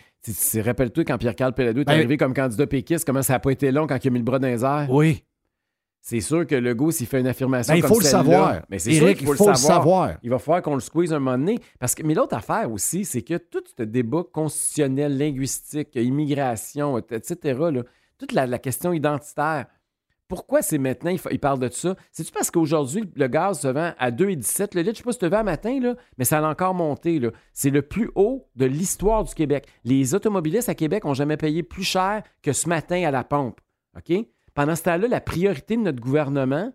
rappelle-toi quand Pierre-Carl Pelado est ben arrivé comme candidat péquiste, comment ça n'a pas été long quand il a mis le bras dans les airs? Oui. C'est sûr que Legault, s'il fait une affirmation ben, il faut le savoir. Mais c'est sûr qu'il faut, le savoir. Il va falloir qu'on le squeeze un moment donné. Parce que, mais l'autre affaire aussi, c'est que tout ce débat constitutionnel, linguistique, immigration, etc., là, toute la, question identitaire. Pourquoi c'est maintenant, il, parle de ça? C'est-tu parce qu'aujourd'hui, le gaz se vend à 2,17? Le litre, je ne sais pas si tu vends matin, là, mais ça a encore monté. C'est le plus haut de l'histoire du Québec. Les automobilistes à Québec n'ont jamais payé plus cher que ce matin à la pompe. Pendant ce temps-là, la priorité de notre gouvernement,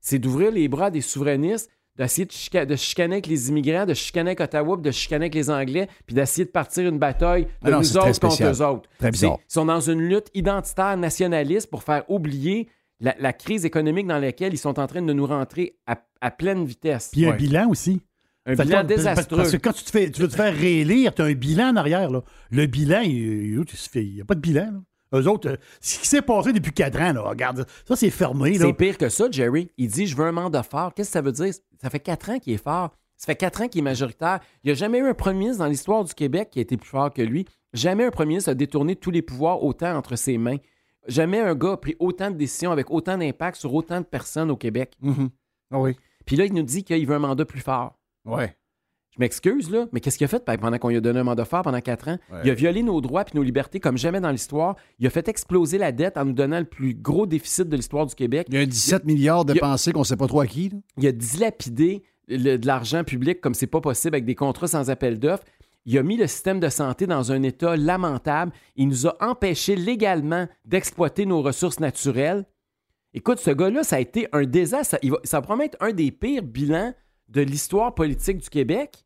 c'est d'ouvrir les bras des souverainistes, d'essayer de, chicaner avec les immigrants, de chicaner avec Ottawa, de chicaner avec les Anglais, puis d'essayer de partir une bataille de ah nous autres contre eux autres. Très bizarre. Ils sont dans une lutte identitaire nationaliste pour faire oublier la, crise économique dans laquelle ils sont en train de nous rentrer à, pleine vitesse. Puis un bilan aussi. Un bilan désastreux. Parce que quand tu, te fais, tu veux te faire réélire, tu as un bilan en arrière. Là. Le bilan, il n'y a pas de bilan. Là. Eux autres, euh, ce qui s'est passé depuis quatre ans, là, regarde, ça, c'est fermé. C'est pire que ça, Jerry. Il dit Je veux un mandat fort. Qu'est-ce que ça veut dire? Ça fait quatre ans qu'il est fort. Ça fait quatre ans qu'il est majoritaire. Il n'y a jamais eu un premier ministre dans l'histoire du Québec qui a été plus fort que lui. Jamais un premier ministre a détourné tous les pouvoirs autant entre ses mains. Jamais un gars a pris autant de décisions avec autant d'impact sur autant de personnes au Québec. Mm-hmm. Ah oui. Puis là, il nous dit qu'il veut un mandat plus fort. Ouais. Je m'excuse, là, mais qu'est-ce qu'il a fait? Pendant qu'on lui a donné un mandat fort pendant quatre ans? Il a violé nos droits et nos libertés comme jamais dans l'histoire. Il a fait exploser la dette en nous donnant le plus gros déficit de l'histoire du Québec. Il y a 17 milliards dépensés qu'on ne sait pas trop à qui. Il a dilapidé de l'argent public comme c'est pas possible avec des contrats sans appel d'offres. Il a mis le système de santé dans un état lamentable. Il nous a empêchés légalement d'exploiter nos ressources naturelles. Écoute, ce gars-là, ça a été un désastre. Ça, va, ça promet être un des pires bilans de l'histoire politique du Québec.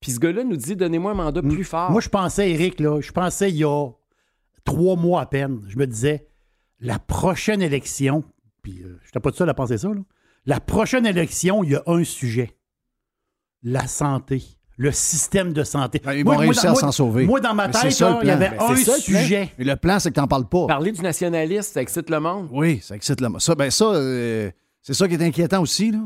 Puis ce gars-là nous dit donnez-moi un mandat plus fort. Moi, je pensais, Eric, là, je pensais il y a trois mois à peine, je me disais la prochaine élection, puis euh, je n'étais pas tout seul à penser ça, là, la prochaine élection, il y a un sujet la santé, le système de santé. Ben, ils vont réussir à s'en sauver. Moi, dans ma tête, ça, le là, il y avait Ben, un ça, sujet. Mais le plan, c'est que t'en parles pas. Parler du nationaliste, ça excite le monde. Oui, ça excite le Ça, ben ça, euh, c'est ça qui est inquiétant aussi. Là.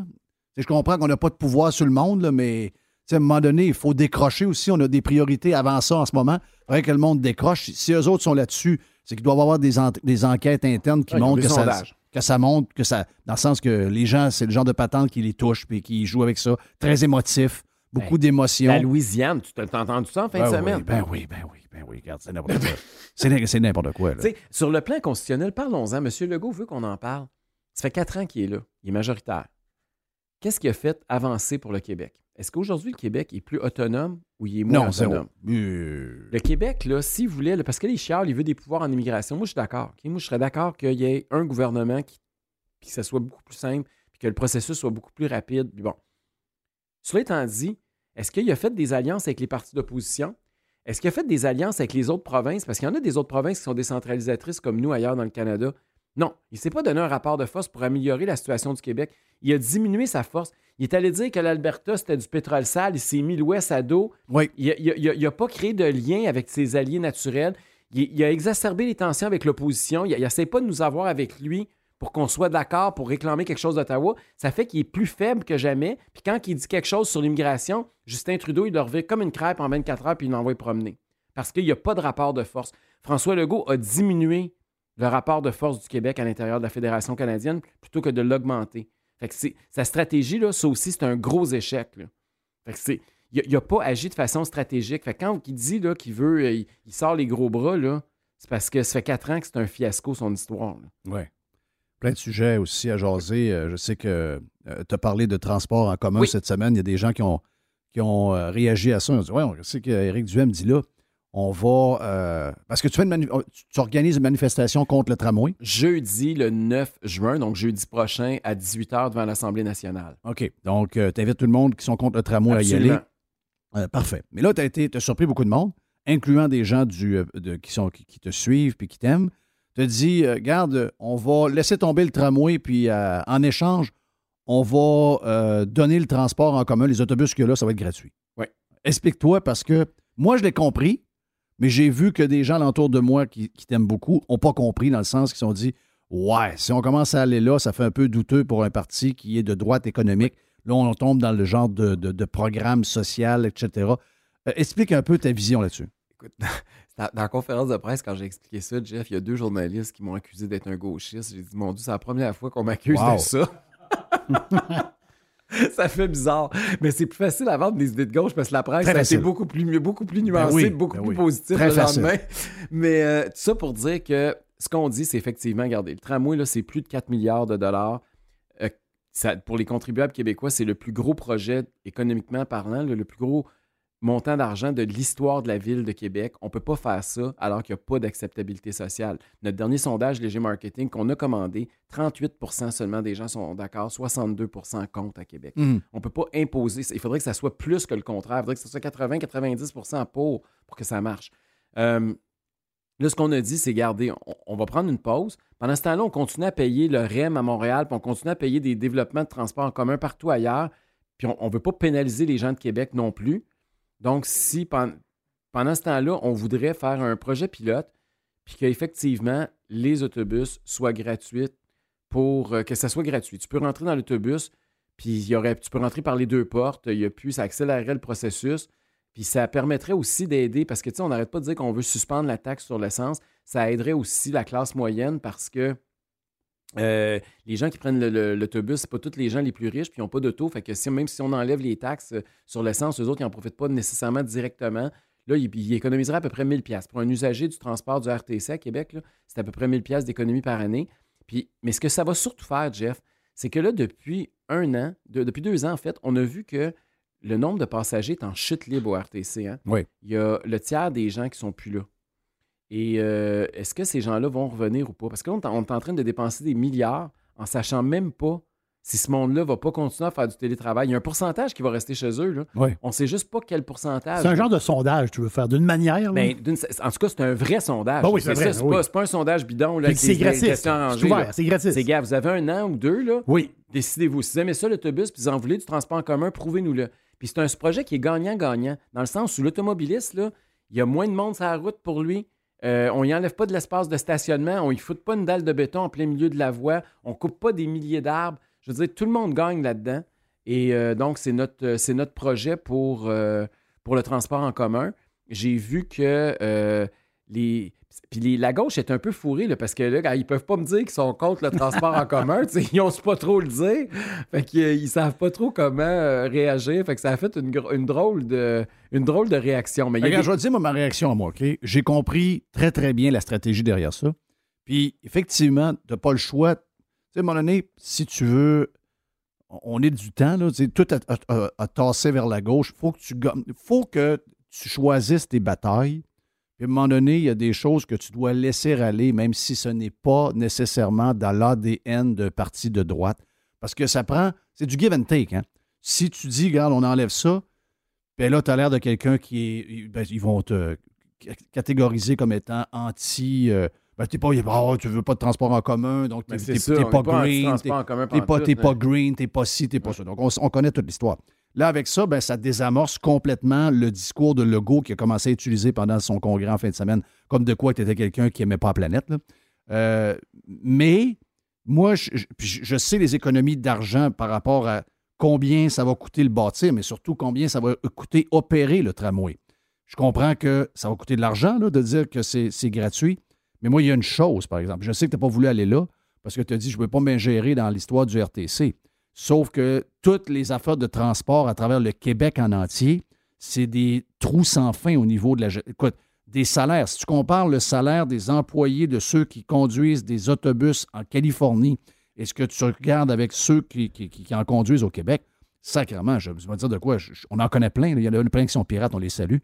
Tu Je comprends qu'on n'a pas de pouvoir sur le monde, là, mais tu à un moment donné, il faut décrocher aussi. On a des priorités avant ça en ce moment. Il faudrait que le monde décroche. Si eux autres sont là-dessus, c'est qu'il doit y avoir des, en- des enquêtes internes qui Ouais, montrent que ça, que ça montre, que ça. Dans le sens que les gens, c'est le genre de patente qui les touche puis qui joue avec ça. Très émotif, beaucoup Ben, d'émotions. La Louisiane, tu t'as entendu ça en fin Ben de oui, semaine? ben oui, ben oui, ben oui, regarde, c'est n'importe quoi. C'est n'importe quoi. là. Sur le plan constitutionnel, parlons-en. M. Legault veut qu'on en parle. Ça fait quatre ans qu'il est là. Il est majoritaire. Qu'est-ce qu'il a fait avancer pour le Québec? Est-ce qu'aujourd'hui, le Québec est plus autonome ou il est moins Non, autonome? Euh, Le Québec, là, s'il voulait, là, parce que les chiales, il veut des pouvoirs en immigration, moi, je suis d'accord. Moi, je serais d'accord qu'il y ait un gouvernement qui, puis que ça soit beaucoup plus simple, puis que le processus soit beaucoup plus rapide. Puis bon. Cela étant dit, est-ce qu'il a fait des alliances avec les partis d'opposition? Est-ce qu'il a fait des alliances avec les autres provinces? Parce qu'il y en a des autres provinces qui sont décentralisatrices comme nous ailleurs dans le Canada. Non, il ne s'est pas donné un rapport de force pour améliorer la situation du Québec. Il a diminué sa force. Il est allé dire que l'Alberta, c'était du pétrole sale. Il s'est mis l'Ouest à dos. Oui. Il n'a pas créé de lien avec ses alliés naturels. Il, il a exacerbé les tensions avec l'opposition. Il n'essaie pas de nous avoir avec lui pour qu'on soit d'accord pour réclamer quelque chose d'Ottawa. Ça fait qu'il est plus faible que jamais. Puis quand il dit quelque chose sur l'immigration, Justin Trudeau, il le revient comme une crêpe en 24 heures puis il l'envoie promener. Parce qu'il n'y a pas de rapport de force. François Legault a diminué le rapport de force du Québec à l'intérieur de la Fédération canadienne plutôt que de l'augmenter. Fait que sa stratégie, là, ça aussi, c'est un gros échec. là. Fait que c'est- il n'a pas agi de façon stratégique. Fait que quand il dit là, qu'il veut, euh, il, il sort les gros bras, là, c'est parce que ça fait quatre ans que c'est un fiasco, son histoire. Oui. Plein de sujets aussi à jaser. Euh, Je sais que tu as parlé de transport en commun Oui. cette semaine. Il y a des gens qui ont, qui ont euh, réagi à ça. Ont dit Ouais, on sait qu'Éric Duhem dit là, on va. euh, parce que tu, fais une tu organises une manifestation contre le tramway? Jeudi, le 9 juin, donc jeudi prochain, à 18h devant l'Assemblée nationale. OK. Donc, tu invites tout le monde qui sont contre le tramway à y aller. Euh, parfait. Mais là, tu as, surpris beaucoup de monde, incluant des gens du, euh, de- qui, sont, qui, qui te suivent puis qui t'aiment. Tu as dit, euh, garde, on va laisser tomber le tramway, puis euh, en échange, on va euh, donner le transport en commun. Les autobus qu'il y a là, ça va être gratuit. Oui. Explique-toi, parce que moi, je l'ai compris, mais j'ai vu que des gens alentour de moi qui, qui t'aiment beaucoup n'ont pas compris, dans le sens qu'ils se sont dit, ouais, si on commence à aller là, ça fait un peu douteux pour un parti qui est de droite économique. Là, on tombe dans le genre de, de- de programme social, etc. Euh, explique un peu ta vision là-dessus. Écoute, dans, dans la conférence de presse, quand j'ai expliqué ça, Jeff, il y a deux journalistes qui m'ont accusé d'être un gauchiste. J'ai dit, mon Dieu, c'est la première fois qu'on m'accuse Wow. de ça. ça fait bizarre. Mais c'est plus facile à vendre des idées de gauche parce que la presse, facile. beaucoup plus, beaucoup plus nuancé, oui, beaucoup ben plus oui. positif Très le facile. lendemain. Mais euh, tout ça pour dire que ce qu'on dit, c'est effectivement, regardez, le tramway, là, c'est plus de 4 milliards de dollars. Euh, ça- pour les contribuables québécois, c'est le plus gros projet économiquement parlant, le, le plus gros montant d'argent de l'histoire de la ville de Québec. On ne peut pas faire ça alors qu'il n'y a pas d'acceptabilité sociale. Notre dernier sondage Léger Marketing qu'on a commandé, 38% seulement des gens sont d'accord, 62% comptent à Québec. Mhm. On ne peut pas imposer. Il faudrait que ça soit plus que le contraire. Il faudrait que ce soit 80-90 pour, pour que ça marche. Euh, là, ce qu'on a dit, c'est garder, on, on va prendre une pause. Pendant ce temps-là, on continue à payer le REM à Montréal, puis on continue à payer des développements de transport en commun partout ailleurs. Puis on ne veut pas pénaliser les gens de Québec non plus. Donc, si pen- pendant ce temps-là, on voudrait faire un projet pilote, puis qu'effectivement, les autobus soient gratuits pour euh, que ça soit gratuit. Tu peux rentrer dans l'autobus, puis y aurait, tu peux rentrer par les deux portes, il y a plus, ça accélérerait le processus, puis ça permettrait aussi d'aider, parce que tu sais, on n'arrête pas de dire qu'on veut suspendre la taxe sur l'essence, ça aiderait aussi la classe moyenne parce que euh, les gens qui prennent l'autobus, c'est pas tous les gens les plus riches, puis ils n'ont pas d'auto, fait que si- même si on enlève les taxes euh, sur l'essence, eux autres, ils n'en profitent pas nécessairement directement. Là, ils, ils économiseraient à peu près 1000 pièces Pour un usager du transport du RTC à Québec, c'est à peu près 1000 pièces d'économie par année. Puis, mais ce que ça va surtout faire, Jeff, c'est que là, depuis un an, de- depuis deux ans, en fait, on a vu que le nombre de passagers est en chute libre au RTC. hein. Oui. Il y a le tiers des gens qui sont plus là. Et euh, est-ce que ces gens-là vont revenir ou pas? Parce que là, on est en- on est en train de dépenser des milliards en sachant même pas si ce monde-là va pas continuer à faire du télétravail. Il y a un pourcentage qui va rester chez eux. Là. Oui. On sait juste pas quel pourcentage. C'est un genre de sondage, tu veux faire, d'une manière. Ben, en tout cas, c'est un vrai sondage. Bon, oui, c'est ça, oui. pas, pas un sondage bidon. C'est gratis. C'est gratis. C'est gars, vous avez un an ou deux, là, Oui. décidez-vous. Si vous aimez ça, l'autobus, puis vous en voulez du transport en commun, prouvez-nous-le. Puis Puis c'est un projet qui est gagnant-gagnant, dans le sens où l'automobiliste, là, il y a moins de monde sur la route pour lui. Euh, on n'y enlève pas de l'espace de stationnement, on ne fout pas une dalle de béton en plein milieu de la voie, on ne coupe pas des milliers d'arbres. Je veux dire, tout le monde gagne là-dedans. Et euh, donc, c'est notre, euh, projet pour le transport en commun. J'ai vu que les. Puis la gauche est un peu fourrée, là, parce que là, ils peuvent pas me dire qu'ils sont contre le transport en commun. Ils n'osent pas trop le dire. Fait qu'ils savent pas trop comment réagir. Fait que ça a fait une, une, drôle, de, une drôle de réaction. Mais je vais te dire ma réaction à moi, OK? J'ai compris très, très bien la stratégie derrière ça. Puis, effectivement, tu n'as pas le choix. Tu sais, à un moment donné, si tu veux on est du temps, là, tout à, tasser vers la gauche. Faut que tu faut que tu choisisses tes batailles. Puis à un moment donné, il y a des choses que tu dois laisser aller, même si ce n'est pas nécessairement dans l'ADN d'un parti de droite. Parce que ça prend, c'est du give and take. Hein. Si tu dis, regarde, on enlève ça, puis là, tu as l'air de quelqu'un qui est. Ben, ils vont te catégoriser comme étant anti. Euh, ben, t'es pas, oh, tu veux pas de transport en commun, donc t'es, pas, green, t'es, pas, t'es pas green, t'es pas ci, t'es pas ça. Donc, on, connaît toute l'histoire. Là, avec ça, ben, ça désamorce complètement le discours de Legault qui a commencé à utiliser pendant son congrès en fin de semaine, comme de quoi tu étais quelqu'un qui n'aimait pas la planète. Euh, mais moi, je, sais les économies d'argent par rapport à combien ça va coûter le bâtir, mais surtout combien ça va coûter opérer le tramway. Je comprends que ça va coûter de l'argent de dire que c'est gratuit, mais moi, il y a une chose, par exemple. Je sais que tu n'as pas voulu aller là parce que tu as dit je ne veux pas m'ingérer dans l'histoire du RTC. Sauf que toutes les affaires de transport à travers le Québec en entier, c'est des trous sans fin au niveau de la. Écoute, des salaires. Si tu compares le salaire des employés de ceux qui conduisent des autobus en Californie et ce que tu regardes avec ceux qui, en conduisent au Québec, sacrément, je, vais dire de quoi. on en connaît plein. Il y en a plein qui sont pirates, on les salue.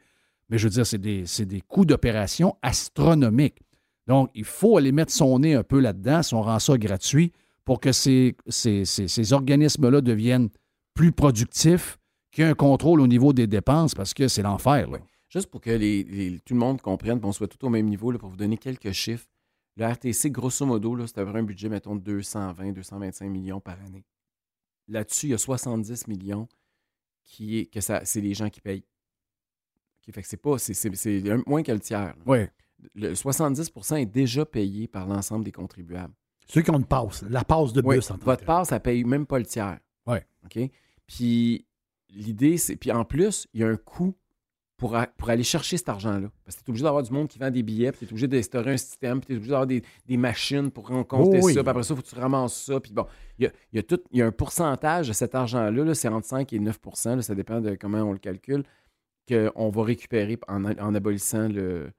Mais je veux dire, c'est des, des coûts d'opération astronomiques. Donc, il faut aller mettre son nez un peu là-dedans si on rend ça gratuit pour que ces, ces, organismes-là deviennent plus productifs, qu'il y ait un contrôle au niveau des dépenses parce que c'est l'enfer. Juste pour que les, tout le monde comprenne, qu'on soit tout au même niveau, pour vous donner quelques chiffres. Le RTC, grosso modo, c'est un budget, mettons, de 220, 225 millions par année. Là-dessus, il y a 70 millions qui est, que c'est les gens qui payent. fait que c'est pas, c'est, moins que le tiers. Oui le 70% est déjà payé par l'ensemble des contribuables. Ceux qui ont une passe, la passe de bus. votre passe, ça paye même pas le tiers. Oui. OK? Puis l'idée, c'est. Puis en plus, il y a un coût pour, pour aller chercher cet argent-là. Parce que tu es obligé d'avoir du monde qui vend des billets, puis tu es obligé d'instaurer un système, puis tu es obligé d'avoir des, machines pour rencontrer ça, puis après ça, il faut que tu ramasses ça. Puis bon, il y a, tout, il y a un pourcentage de cet argent-là, -là, c'est entre 5 et 9% ça dépend de comment on le calcule, qu'on va récupérer en, en abolissant le,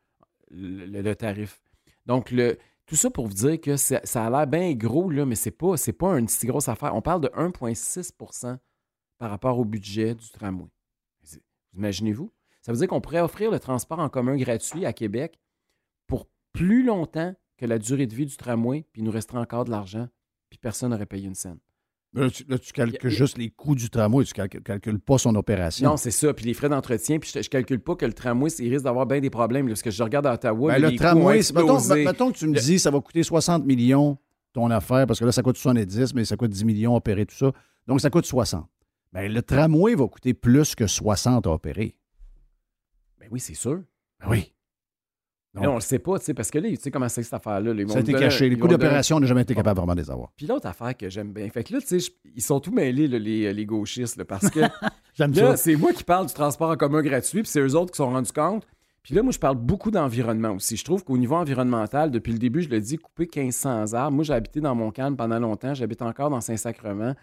le, tarif. Donc, le, tout ça pour vous dire que ça, a l'air bien gros, là, mais ce n'est pas, pas une si grosse affaire. On parle de 1,6% par rapport au budget du tramway. Imaginez-vous? Ça veut dire qu'on pourrait offrir le transport en commun gratuit à Québec pour plus longtemps que la durée de vie du tramway, puis il nous resterait encore de l'argent, puis personne n'aurait payé une scène. Là, tu, calcules juste les coûts du tramway, tu ne calcules, pas son opération. Non, c'est ça. Puis les frais d'entretien, puis je ne calcule pas que le tramway, il risque d'avoir bien des problèmes. parce que je regarde à Ottawa, ben, le tramway, mettons, que tu me dis ça va coûter 60 millions ton affaire, parce que là, ça coûte 70, mais ça coûte 10 millions à opérer tout ça. Donc, ça coûte 60. Bien, le tramway va coûter plus que 60 à opérer. Ben oui, c'est sûr. Ben oui on le sait pas, tu sais, parce que là, tu sais comment c'est cette affaire-là. Ça a été caché. Les coûts d'opération, on n'a jamais été capable vraiment de les avoir. Puis l'autre affaire que j'aime bien, fait que là, tu sais, ils sont tous mêlés, les, les, gauchistes, parce que ça. c'est moi qui parle du transport en commun gratuit, puis c'est eux autres qui se sont rendus compte. Puis là, moi, je parle beaucoup d'environnement aussi. Je trouve qu'au niveau environnemental, depuis le début, je le dis, couper 1500 arbres. Moi, j'ai habité dans mon calme pendant longtemps. J'habite encore dans Saint-Sacrement.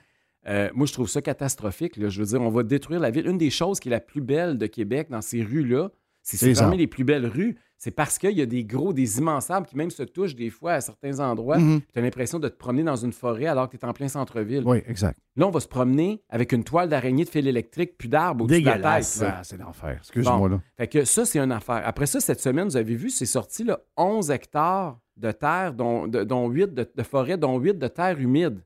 Euh, moi, je trouve ça catastrophique. Je veux dire, on va détruire la ville. Une des choses qui est la plus belle de Québec dans ces rues-là, c'est parmi les plus belles rues. C'est parce qu'il y a des gros, des immenses arbres qui même se touchent des fois à certains endroits. Mhm. Tu as l'impression de te promener dans une forêt alors que tu es en plein centre-ville. Oui, exact. Là, on va se promener avec une toile d'araignée de fil électrique, puis d'arbres au-dessus de la tête. Ah, c'est l'enfer. Excuse-moi. là. Fait que ça, c'est une affaire. Après ça, cette semaine, vous avez vu, c'est sorti là, 11 hectares de terre, dont, dont 8 de, de forêt, dont 8 de terre humide.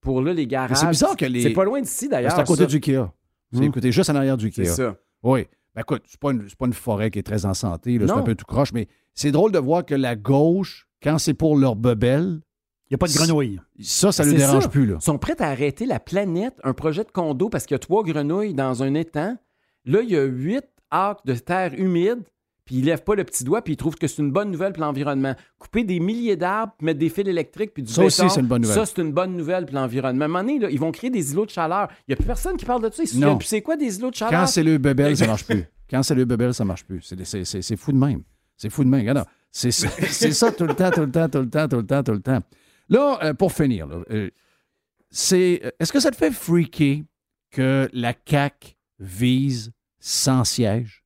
Pour là, les garages. C'est bizarre que les. C'est pas loin d'ici, d'ailleurs. C'est à côté du Kia. C'est hmm. juste en arrière du Kia. C'est ça. Oui. Ben écoute, c'est pas, une, pas une forêt qui est très en santé, c'est un peu tout croche, mais c'est drôle de voir que la gauche, quand c'est pour leur bebelle, Il n'y a pas de grenouilles. Ça, ça ne le dérange plus. Là. Ils sont prêts à arrêter la planète, un projet de condo, parce qu'il y a trois grenouilles dans un étang. Là, il y a huit arcs de terre humide, puis ils ne lèvent pas le petit doigt, puis ils trouvent que c'est une bonne nouvelle pour l'environnement. Couper des milliers d'arbres, mettre des fils électriques, puis du ça aussi, c'est une bonne nouvelle. Ça, c'est une bonne nouvelle pour l'environnement. À un moment donné, là, ils vont créer des îlots de chaleur. Il n'y a plus personne qui parle de ça. Non. c'est quoi des îlots de chaleur? Quand c'est le bebel, ça marche plus. Quand c'est le bebel, ça marche plus. C'est fou de même. C'est fou de même. Regarde, c'est ça tout le temps, tout le temps, tout le temps, tout le temps, tout le temps. Là, euh, pour finir, euh, c'est euh, est-ce que ça te fait freaker que la CAC vise 100 sièges?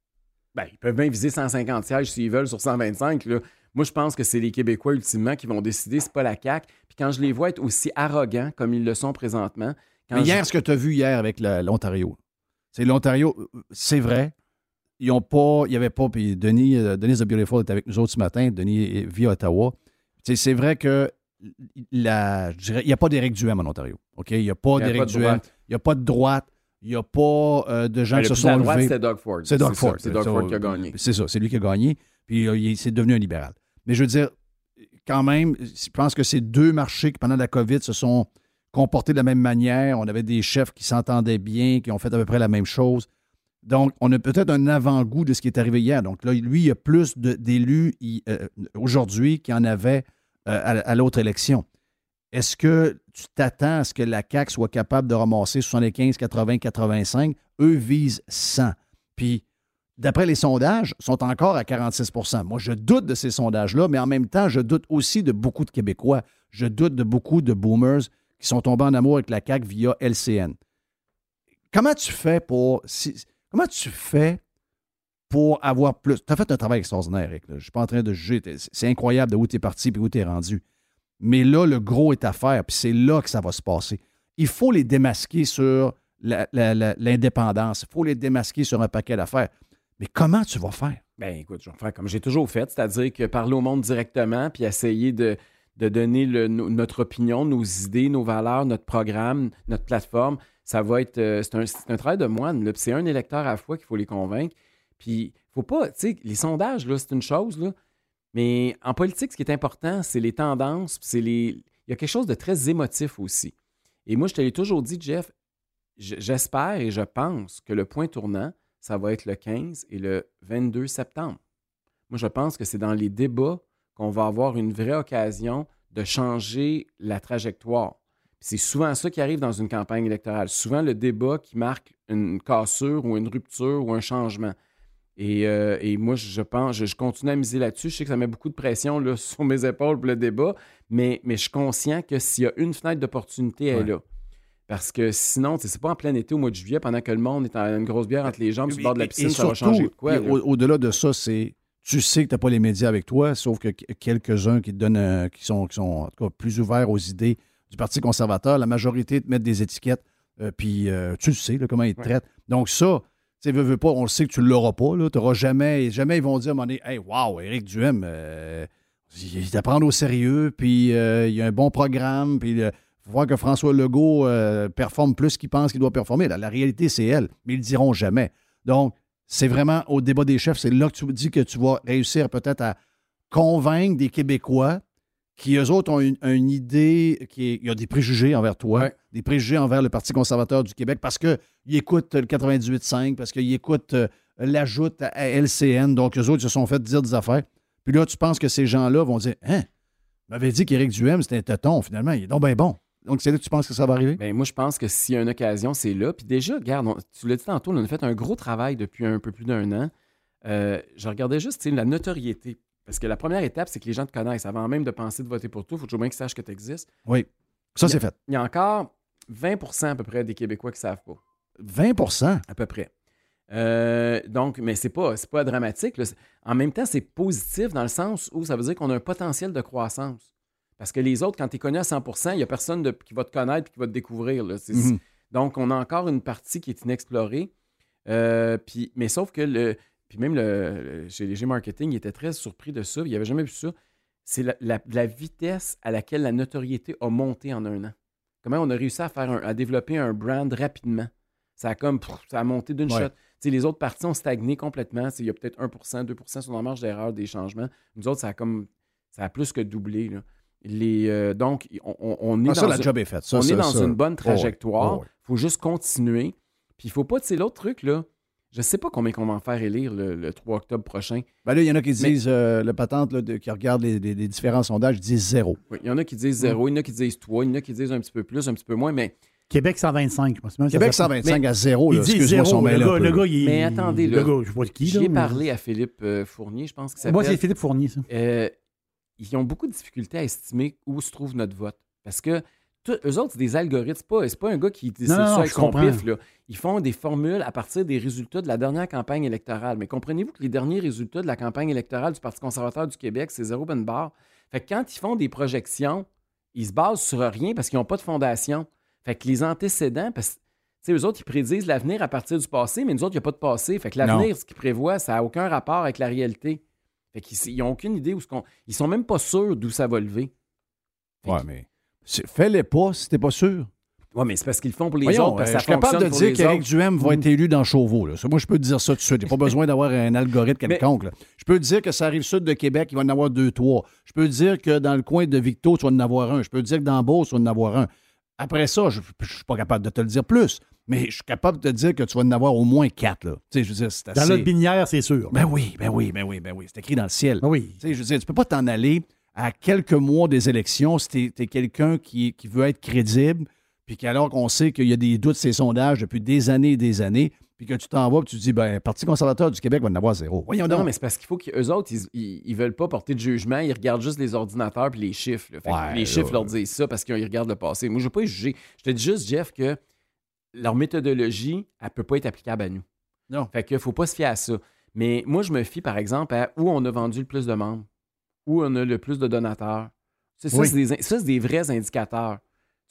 Ben, ils peuvent bien viser 150 sièges s'ils veulent sur 125. Moi, je pense que c'est les Québécois ultimement qui vont décider, c'est pas la CAC. Puis quand je les vois être aussi arrogants comme ils le sont présentement. Mais hier, ce que tu as vu hier avec l'Ontario, c'est l'Ontario, c'est vrai, ils ont pas, il n'y avait pas, puis Denis, Denis The Beautiful était avec nous autres ce matin, Denis via Ottawa. C'est vrai que la, il n'y a pas d'Éric Duhem en Ontario. OK? Il n'y a pas d'Éric Duhem. Il n'y a pas de droite. Il n'y a pas euh, de gens qui se sont levés. C'est Doug Ford. C'est Doug Ford. C'est Doug Ford qui a gagné. C'est ça, c'est lui qui a gagné. Puis euh, il s'est devenu un libéral. Mais je veux dire, quand même, je pense que ces deux marchés qui, pendant la COVID, se sont comportés de la même manière. On avait des chefs qui s'entendaient bien, qui ont fait à peu près la même chose. Donc, on a peut-être un avant-goût de ce qui est arrivé hier. Donc là, lui, il y a plus d'élus euh, aujourd'hui qu'il en avait à, l'autre élection. Est-ce que tu t'attends à ce que la CAQ soit capable de ramasser 75, 80, 85? Eux visent 100. Puis, d'après les sondages, sont encore à 46% Moi, je doute de ces sondages-là, mais en même temps, je doute aussi de beaucoup de Québécois. Je doute de beaucoup de boomers qui sont tombés en amour avec la CAQ via LCN. Comment tu fais pour. comment tu fais pour avoir plus? Tu as fait un travail extraordinaire, Eric. Je ne suis pas en train de juger. C'est incroyable de où tu es parti et où tu es rendu. Mais là, le gros est à faire, puis c'est là que ça va se passer. Il faut les démasquer sur l'indépendance. Il faut les démasquer sur un paquet d'affaires. Mais comment tu vas faire? Ben écoute, je vais faire comme j'ai toujours fait, c'est-à-dire que parler au monde directement, puis essayer de, donner notre opinion, nos idées, nos valeurs, notre programme, notre plateforme. Ça va être. Euh, c'est un, travail de moine. C'est un électeur à la fois qu'il faut les convaincre. Puis, faut pas, tu sais, les sondages, là, c'est une chose, là. Mais en politique, ce qui est important, c'est les tendances, c'est les. Il y a quelque chose de très émotif aussi. Et moi, je te l'ai toujours dit, Jeff, j'espère et je pense que le point tournant, ça va être le 15 et le 22 septembre. Moi, je pense que c'est dans les débats qu'on va avoir une vraie occasion de changer la trajectoire. C'est souvent ça qui arrive dans une campagne électorale. Souvent le débat qui marque une cassure ou une rupture ou un changement. Euh, et, moi, je pense, je, continue à miser là-dessus. Je sais que ça met beaucoup de pression là, sur mes épaules pour le débat, mais, mais je suis conscient que s'il y a une fenêtre d'opportunité, elle est là. Parce que sinon, c'est pas en plein été au mois de juillet, pendant que le monde est en une grosse bière entre les jambes sur le bord de la piscine, ça va changer de quoi. Au-delà de ça, c'est tu sais que tu n'as pas les médias avec toi, sauf que quelques-uns qui te donnent, euh, qui sont, qui sont plus ouverts aux idées du Parti conservateur, la majorité te mettent des étiquettes, euh, puis tu sais comment ils te traitent. Donc ça, tu veux, veux pas, on le sait que tu ne l'auras pas. Tu n'auras jamais, jamais ils vont dire à un Hey, wow, Éric Duhem, euh, il t'apprend au sérieux, puis euh, il y a un bon programme, puis il faut voir que François Legault euh, performe plus qu'il pense qu'il doit performer. La, réalité, c'est elle, mais ils le diront jamais. Donc, c'est vraiment au débat des chefs, c'est là que tu dis que tu vas réussir peut-être à convaincre des Québécois qui, eux autres, ont une, idée, qui il y a des préjugés envers toi, des préjugés envers le Parti conservateur du Québec parce qu'ils écoutent le 98.5, parce qu'ils écoutent euh, l'ajout à LCN. Donc, eux autres se sont fait dire des affaires. Puis là, tu penses que ces gens-là vont dire Hein, m'avait dit qu'Éric Duhem, c'était un tâton, finalement. Il est donc bien bon. Donc, c'est là que tu penses que ça va arriver? Bien, moi, je pense que s'il y a une occasion, c'est là. Puis déjà, regarde, tu l'as dit tantôt, on a fait un gros travail depuis un peu plus d'un an. Euh, je regardais juste la notoriété. Parce que la première étape, c'est que les gens te connaissent. Avant même de penser de voter pour toi, il faut toujours bien qu'ils sachent que tu existes. Oui. Ça, c'est fait. Il y a encore 20% à peu près des Québécois qui ne savent pas. 20% À peu près. Euh, donc, mais c'est pas, pas dramatique. En même temps, c'est positif dans le sens où ça veut dire qu'on a un potentiel de croissance. Parce que les autres, quand tu es connu à 100% il n'y a personne qui va te connaître et qui va te découvrir. Mhm. Donc, on a encore une partie qui est inexplorée. Euh, puis, mais sauf que le, puis même le, chez les Marketing, il était très surpris de ça. Il n'avait jamais vu ça. C'est la, vitesse à laquelle la notoriété a monté en un an. Comment on a réussi à faire à développer un brand rapidement. Ça a comme ça a monté d'une shot. les autres parties ont stagné complètement. Il y a peut-être 1% 2% sur la marge d'erreur des changements. Nous autres, ça a comme ça a plus que doublé. Les, donc, on, est ah, dans, la job est faite. on est dans une bonne trajectoire. Il faut juste continuer. Puis il faut pas, tu sais, l'autre truc, là, je sais pas combien on va en faire élire le, 3 octobre prochain. Ben là, il y en a qui disent, le patente là, qui regarde les, différents sondages, disent zéro. Oui, il y en a qui disent zéro, il y en a qui disent 3, il y en a qui disent un petit peu plus, un petit peu moins, mais Québec 125. Québec 125 à zéro. il dit zéro. Le gars, le gars, il, Mais attendez, le gars, je vois qui. J'ai parlé à Philippe euh, Fournier, je pense que ça Moi, c'est Philippe Fournier, ça. Euh, ils ont beaucoup de difficultés à estimer où se trouve notre vote. Parce que eux autres, c'est des algorithmes. C'est pas, pas un gars qui décide ça avec son pif. Là. Ils font des formules à partir des résultats de la dernière campagne électorale. Mais comprenez-vous que les derniers résultats de la campagne électorale du Parti conservateur du Québec, c'est zéro ben barre. Fait que quand ils font des projections, ils se basent sur rien parce qu'ils n'ont pas de fondation. Fait que les antécédents, parce que eux autres, ils prédisent l'avenir à partir du passé, mais nous autres, il n'y a pas de passé. Fait que l'avenir, ce qu'ils prévoient, ça n'a aucun rapport avec la réalité. Fait qu'ils n'ont aucune idée où ce qu'on. Ils sont même pas sûrs d'où ça va lever. ouais, mais fais-les pas si t'es pas sûr. Oui, mais c'est parce qu'ils le font pour les autres. Parce euh, je suis capable de dire qu'Éric Duhem va être élu dans Chauveau. Là. Moi, je peux te dire ça tout de suite. Il n'y a pas besoin d'avoir un algorithme quelconque. Je peux te dire que ça arrive sud de Québec, il va en avoir deux, trois. Je peux te dire que dans le coin de Victo, tu vas en avoir un. Je peux te dire que dans Beauce, tu vas en avoir un. Après ça, je ne suis pas capable de te le dire plus, mais je suis capable de te dire que tu vas en avoir au moins quatre. Là. Je veux dire, Dans notre binière, c'est sûr. Ben oui, ben oui, ben oui, ben oui. C'est écrit dans le ciel. Ben oui. je veux dire, tu peux pas t'en aller à quelques mois des élections si tu es, quelqu'un qui, qui, veut être crédible, puis qu'alors qu'on sait qu'il y a des doutes ces sondages depuis des années et des années, puis que tu t'en vas, puis tu te dis, ben, le Parti conservateur du Québec va en avoir zéro. Voyons non, mais c'est parce qu'il faut qu'eux autres, ils, ils, veulent pas porter de jugement, ils regardent juste les ordinateurs puis les chiffres. les chiffres leur disent ça parce qu'ils regardent le passé. Moi, je ne veux pas juger. Je te dis juste, Jeff, que leur méthodologie, elle peut pas être applicable à nous. Non. Fait qu'il faut pas se fier à ça. Mais moi, je me fie, par exemple, à où on a vendu le plus de membres, où on a le plus de donateurs. Ça, c'est des vrais indicateurs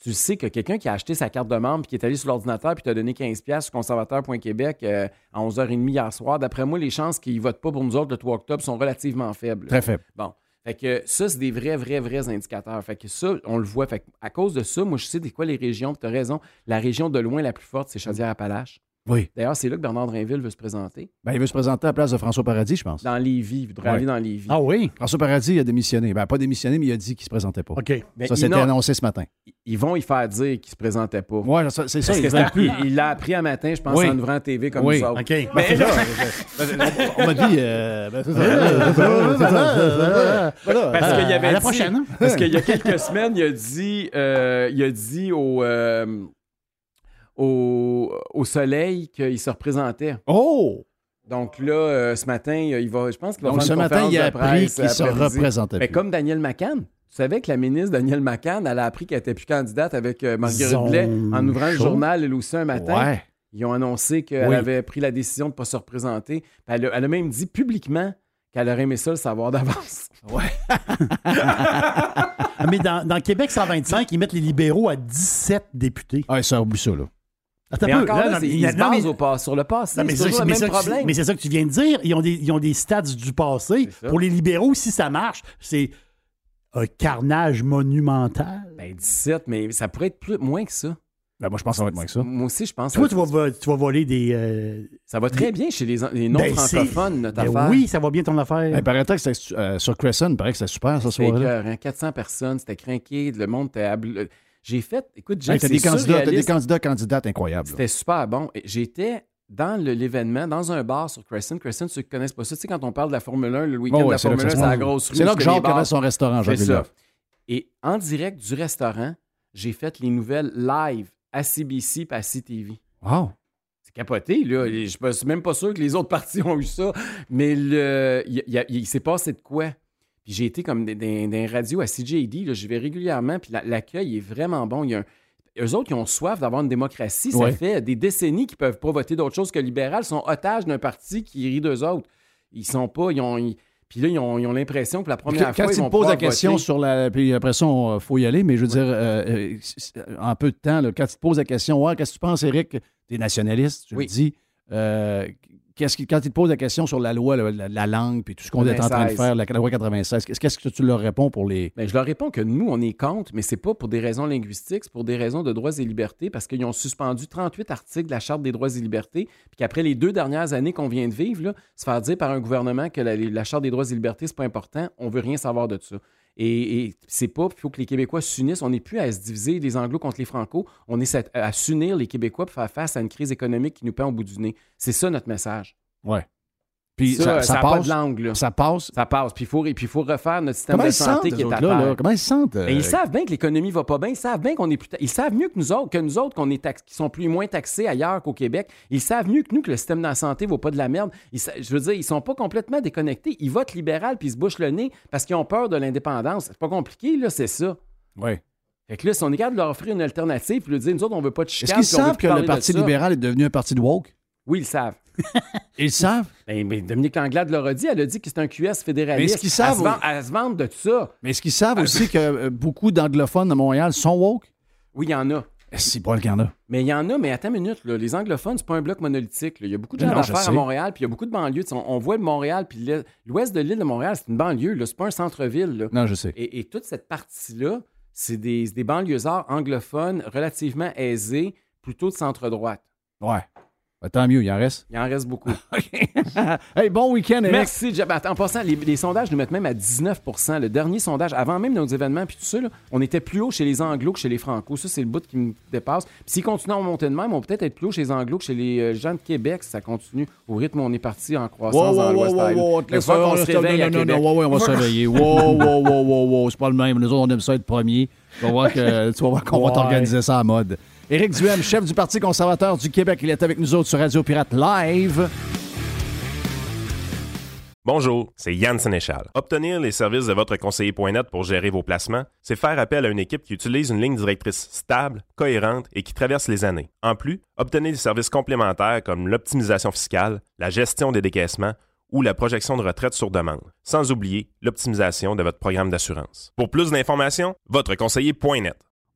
tu sais que quelqu'un qui a acheté sa carte de membre et qui est allé sur l'ordinateur puis t'a donné 15$ sur conservateur.québec euh, à 11h30 hier soir, d'après moi, les chances qu'il ne vote pas pour nous autres le 3 octobre sont relativement faibles. Très faibles. Bon. Fait que ça, c'est des vrais, vrais, vrais indicateurs. Fait que ça, on le voit. Fait à cause de ça, moi, je sais des quoi les régions. Tu as raison. La région de loin la plus forte, c'est Chaudière-Appalaches. Oui. D'ailleurs, c'est là que Bernard Drinville veut se présenter. Ben, il veut se présenter à la place de François Paradis, je pense. Dans Lévis. Il voudrait aller dans Lévis. Ah oui? François Paradis a démissionné. Ben, pas démissionné, mais il a dit qu'il ne se présentait pas. OK. ça, c'était annoncé ce matin. Ils vont y faire dire qu'il ne se présentait pas. Oui, c'est ça. il l'a appris un matin, je pense, en ouvrant TV comme oui. ça. OK. Mais là, on m'a dit. Parce qu'il y avait. la prochaine. Parce qu'il y a quelques semaines, il a dit, euh, il a dit au. Euh, au, soleil qu'il se représentait. Oh! Donc là, euh, ce matin, il va, je pense qu'il va Donc faire ce matin, il a appris qu'il se représentait. Mais comme Daniel McCann. Tu savais que la ministre Daniel McCann, elle a appris qu'elle n'était plus candidate avec euh, Marguerite Blais en ouvrant le journal, elle aussi, un matin. Ils ont annoncé qu'elle avait pris la décision de ne pas se représenter. Elle a, elle a, même dit publiquement qu'elle aurait aimé ça le savoir d'avance. Ouais. Mais dans, dans, Québec 125, ils mettent les libéraux à 17 députés. Ah, ça oublie ça, là. Attends mais encore là, ils se basent au pas, sur le passé. C'est toujours le même problème. Mais c'est ça que tu viens de dire. Ils ont des, ils ont des stats du passé. Pour les libéraux, si ça marche, c'est un carnage monumental. Ben, 17, mais ça pourrait être plus, moins que ça. Ben, moi, je pense que ça va être moins que ça. Moi aussi, je pense. Toi, tu vas, tu vas voler des. Euh, ça va très bien chez les, les non-francophones, ben, notre ben affaire. Oui, ça va bien ton affaire. Paraît que euh, sur Crescent, il paraît que c'était super, ça, soirée. 400 personnes, c'était craqué, le monde était. J'ai fait, écoute, j'ai hey, des candidats, des candidats, candidates incroyables. C'était super bon. J'étais dans l'événement, dans un bar sur Crescent. Crescent, ceux qui ne connaissent pas ça, tu sais, quand on parle de la Formule 1, le week-end de la Formule 1, c'est la grosse rue. C'est là que Jacques avait son restaurant, Jacques ça. Et en direct du restaurant, j'ai fait les nouvelles live à CBC et à CTV. Wow! C'est capoté, là. Je ne suis même pas sûr que les autres partis ont eu ça. Mais le, il, il, il s'est passé de quoi? Puis j'ai été comme dans des radios à CJD, je vais régulièrement, puis l'accueil est vraiment bon. Il y a Eux autres, qui ont soif d'avoir une démocratie. Ça fait des décennies qu'ils ne peuvent pas voter d'autre chose que libéral. Ils sont otages d'un parti qui rit d'eux autres. Ils sont pas. Ils ont, puis là, ils ont, l'impression que la première fois. Quand ils, posent la question sur la. Puis après ça, il faut y aller, mais je veux dire, euh, euh, en peu de temps, quand tu te poses la question, ouais, qu'est-ce que tu penses, Eric? Tu es nationaliste, je le dis. Euh, quand ils te posent la question sur la loi, la, langue, puis tout ce qu'on est en train de faire, la loi 96, qu'est-ce que tu leur réponds pour les. Bien, je leur réponds que nous, on est contre, mais c'est pas pour des raisons linguistiques, c'est pour des raisons de droits et libertés, parce qu'ils ont suspendu 38 articles de la Charte des droits et libertés, puis qu'après les deux dernières années qu'on vient de vivre, là, se faire dire par un gouvernement que la, Charte des droits et libertés, c'est pas important, on veut rien savoir de ça. Et, c'est pas, il faut que les Québécois s'unissent. On n'est plus à se diviser les Anglo contre les Franco. On est à, s'unir les Québécois pour faire face à une crise économique qui nous pend au bout du nez. C'est ça notre message. Ouais. Puis ça, ça, passe. Pas de langue, Ça passe. Ça passe. Puis il faut, faut refaire notre système de santé qui est à terre. Comment ils se sentent? ils euh, savent bien que l'économie va pas bien. Ils savent bien qu'on est plus. Ils savent mieux que nous autres, que nous autres, qu'on est qui sont plus moins taxés ailleurs qu'au Québec. Ils savent mieux que nous que le système de la santé vaut pas de la merde. je veux dire, ils sont pas complètement déconnectés. Ils votent libéral puis ils se bouchent le nez parce qu'ils ont peur de l'indépendance. C'est pas compliqué, là, c'est ça. Oui. Fait que là, si on est capable de leur offrir une alternative puis de dire, nous autres, on veut pas de chicane. Est-ce qu'ils savent que le Parti libéral est devenu un parti de woke? Oui, ils savent. Ils savent? Ben, mais Dominique Anglade leur a dit, elle a dit que c'est un QS fédéraliste. Mais est-ce qu'ils savent? Elle se, vend, de tout ça. Mais est-ce qu'ils savent aussi que euh, beaucoup d'anglophones à Montréal sont woke? Oui, il y en a. C'est pas le qu'il y en a. Mais il y en a, mais attends une minute. Les anglophones, c'est pas un bloc monolithique. Il y a beaucoup de gens d'affaires à Montréal, puis il y a beaucoup de banlieues. On, voit Montréal, puis l'ouest de l'île de Montréal, c'est une banlieue. C'est pas un centre-ville. Non, je sais. Et, toute cette partie-là, c'est des, des banlieusards anglophones relativement aisés, plutôt de centre-droite. Ouais. Ben, tant mieux, il en reste. Il en reste beaucoup. hey, bon week-end, Eric. Merci, Jeff. En passant, les, sondages nous mettent même à 19% Le dernier sondage, avant même nos événements, puis tout ça, on était plus haut chez les Anglo que chez les Franco. Ça, c'est le bout qui me dépasse. Puis s'ils continuent à monter de même, on peut peut-être être plus haut chez les Anglo que chez les euh, gens de Québec si ça continue au rythme où on est parti en croissance dans l'Ouest wow, Le fois qu'on se réveille à Québec. Non, non, on va se réveiller. Wow, wow, wow, wow, wow. C'est pas le même. Nous autres, on aime ça être premier. Tu vas voir qu'on va t'organiser ça en mode. Éric Duhem, chef du Parti conservateur du Québec, il est avec nous autres sur Radio Pirate Live. Bonjour, c'est Yann Sénéchal. Obtenir les services de votre conseiller.net pour gérer vos placements, c'est faire appel à une équipe qui utilise une ligne directrice stable, cohérente et qui traverse les années. En plus, obtenez des services complémentaires comme l'optimisation fiscale, la gestion des décaissements ou la projection de retraite sur demande, sans oublier l'optimisation de votre programme d'assurance. Pour plus d'informations, votre conseiller.net.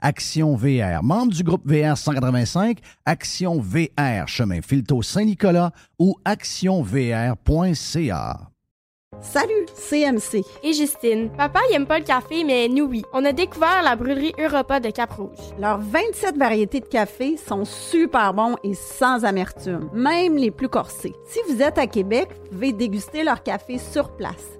Action VR, membre du groupe VR 185, Action VR, chemin Filto Saint-Nicolas ou actionvr.ca. Salut, CMC. Et Justine. Papa, il aime pas le café, mais nous, oui. On a découvert la brûlerie Europa de Cap-Rouge. Leurs 27 variétés de café sont super bons et sans amertume, même les plus corsés. Si vous êtes à Québec, vous pouvez déguster leur café sur place.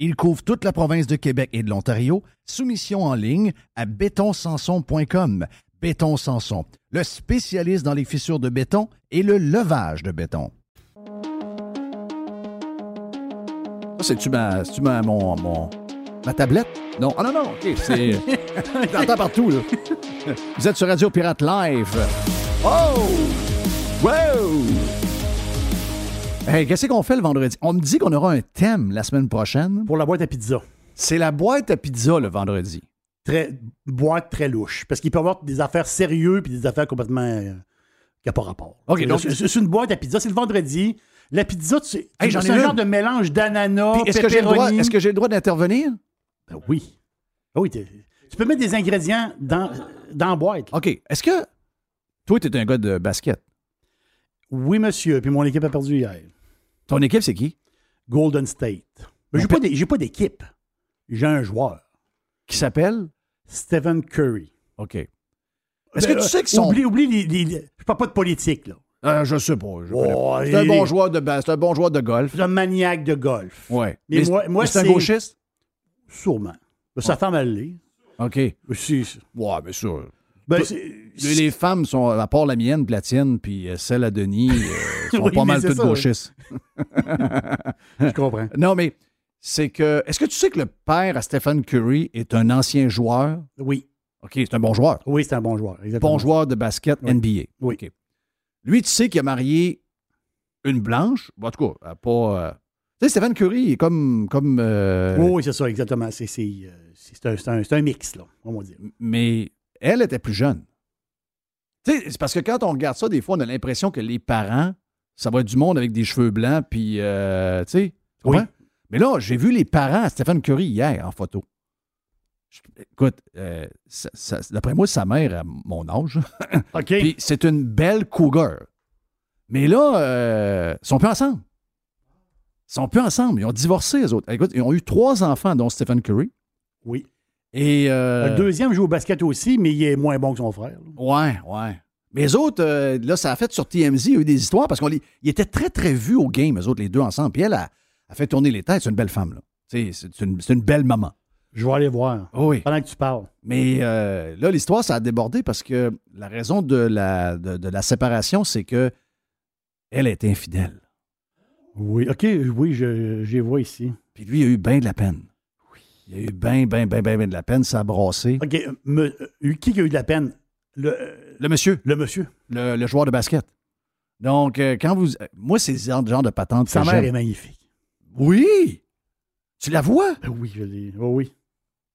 Il couvre toute la province de Québec et de l'Ontario. Soumission en ligne à bétonsanson.com. Béton Sanson, le spécialiste dans les fissures de béton et le levage de béton. C'est-tu ma, ma, mon, mon, ma tablette? Non. Ah non, non, OK, c'est... J'entends partout, là. Vous êtes sur Radio Pirate Live. Oh! Wow! Hey, qu'est-ce qu'on fait le vendredi? On me dit qu'on aura un thème la semaine prochaine. Pour la boîte à pizza. C'est la boîte à pizza le vendredi. Très, boîte très louche. Parce qu'il peut y avoir des affaires sérieuses puis des affaires complètement. Euh, qui n'ont pas rapport. OK, donc. C'est une boîte à pizza. C'est le vendredi. La pizza, c'est un genre de mélange d'ananas, Est-ce que j'ai le droit, d'intervenir? Ben oui. Ah oui, tu peux mettre des ingrédients dans, dans la boîte. OK. Est-ce que. Toi, tu es un gars de basket? Oui, monsieur. Puis mon équipe a perdu hier. Ton équipe, c'est qui? Golden State. Mais j'ai pas d'é- j'ai pas d'équipe. J'ai un joueur. Qui s'appelle? Stephen Curry. OK. Est-ce que Ben, tu sais qu'ils sont. Oublie, oublie les, les- les- Je parle pas de politique, là. Euh, je sais pas. je Oh, c'est un bon joueur de base, c'est un bon joueur de golf. C'est un maniaque de golf. Ouais. Mais moi- moi, c'est un c'est- gauchiste? Sûrement. Sa femme, elle l'est. OK. Ouais, bien sûr. Ben, Les, les femmes sont, à part la mienne, Platine, puis euh, celle à Denis, euh, sont Oui, pas mal toutes ça. gauchistes. Je comprends. Non, mais c'est que. Est-ce que tu sais que le père à Stephen Curry est un ancien joueur? Oui. OK, c'est un bon joueur. Oui, c'est un bon joueur. Exactement. Bon joueur de basket Oui. NBA. Oui. Lui, tu sais qu'il a marié une blanche? En tout cas, pas. euh, Tu sais, Stephen Curry est comme. comme euh, Oui, c'est ça, exactement. C'est un, un- c'est un mix, là, on va dire. mais elle était plus jeune. Tu sais, c'est parce que quand on regarde ça, des fois, on a l'impression que les parents, ça va être du monde avec des cheveux blancs, puis, euh, tu sais? Oui. Mais là, j'ai vu les parents à Stephen Curry hier en photo. Je- écoute, euh, d'après moi, sa mère a mon âge. OK. Puis c'est une belle cougar. Mais là, euh, ils sont plus ensemble. Ils sont plus ensemble. Ils ont divorcé, les autres. Écoute, ils ont eu trois enfants, dont Stephen Curry. oui. Et. euh, Le deuxième joue au basket aussi, mais il est moins bon que son frère. là. Ouais, ouais. Mais les autres, euh, là, ça a fait sur TMZ, il y a eu des histoires parce qu'ils étaient très, très vus au game, eux autres, les deux ensemble. Puis elle a, a fait tourner les têtes. C'est une belle femme, là. C'est une, belle maman. Je vais aller voir. Oui. Pendant que tu parles. Mais euh, là, l'histoire, ça a débordé parce que la raison de la, de, de la séparation, c'est que elle est infidèle. Oui. OK, oui, je, je les vois ici. Puis lui, il a eu bien de la peine. Il a eu bien, bien, bien, bien, bien de la peine. Ça a brassé. OK, euh, me- euh, qui a eu de la peine? Le, euh, Le monsieur, le monsieur. le, le joueur de basket. Donc, quand vous. Moi, c'est ce genre de patente. Sa mère est magnifique. Oui! Tu la vois? Ben oui, je l'ai. Oh oui.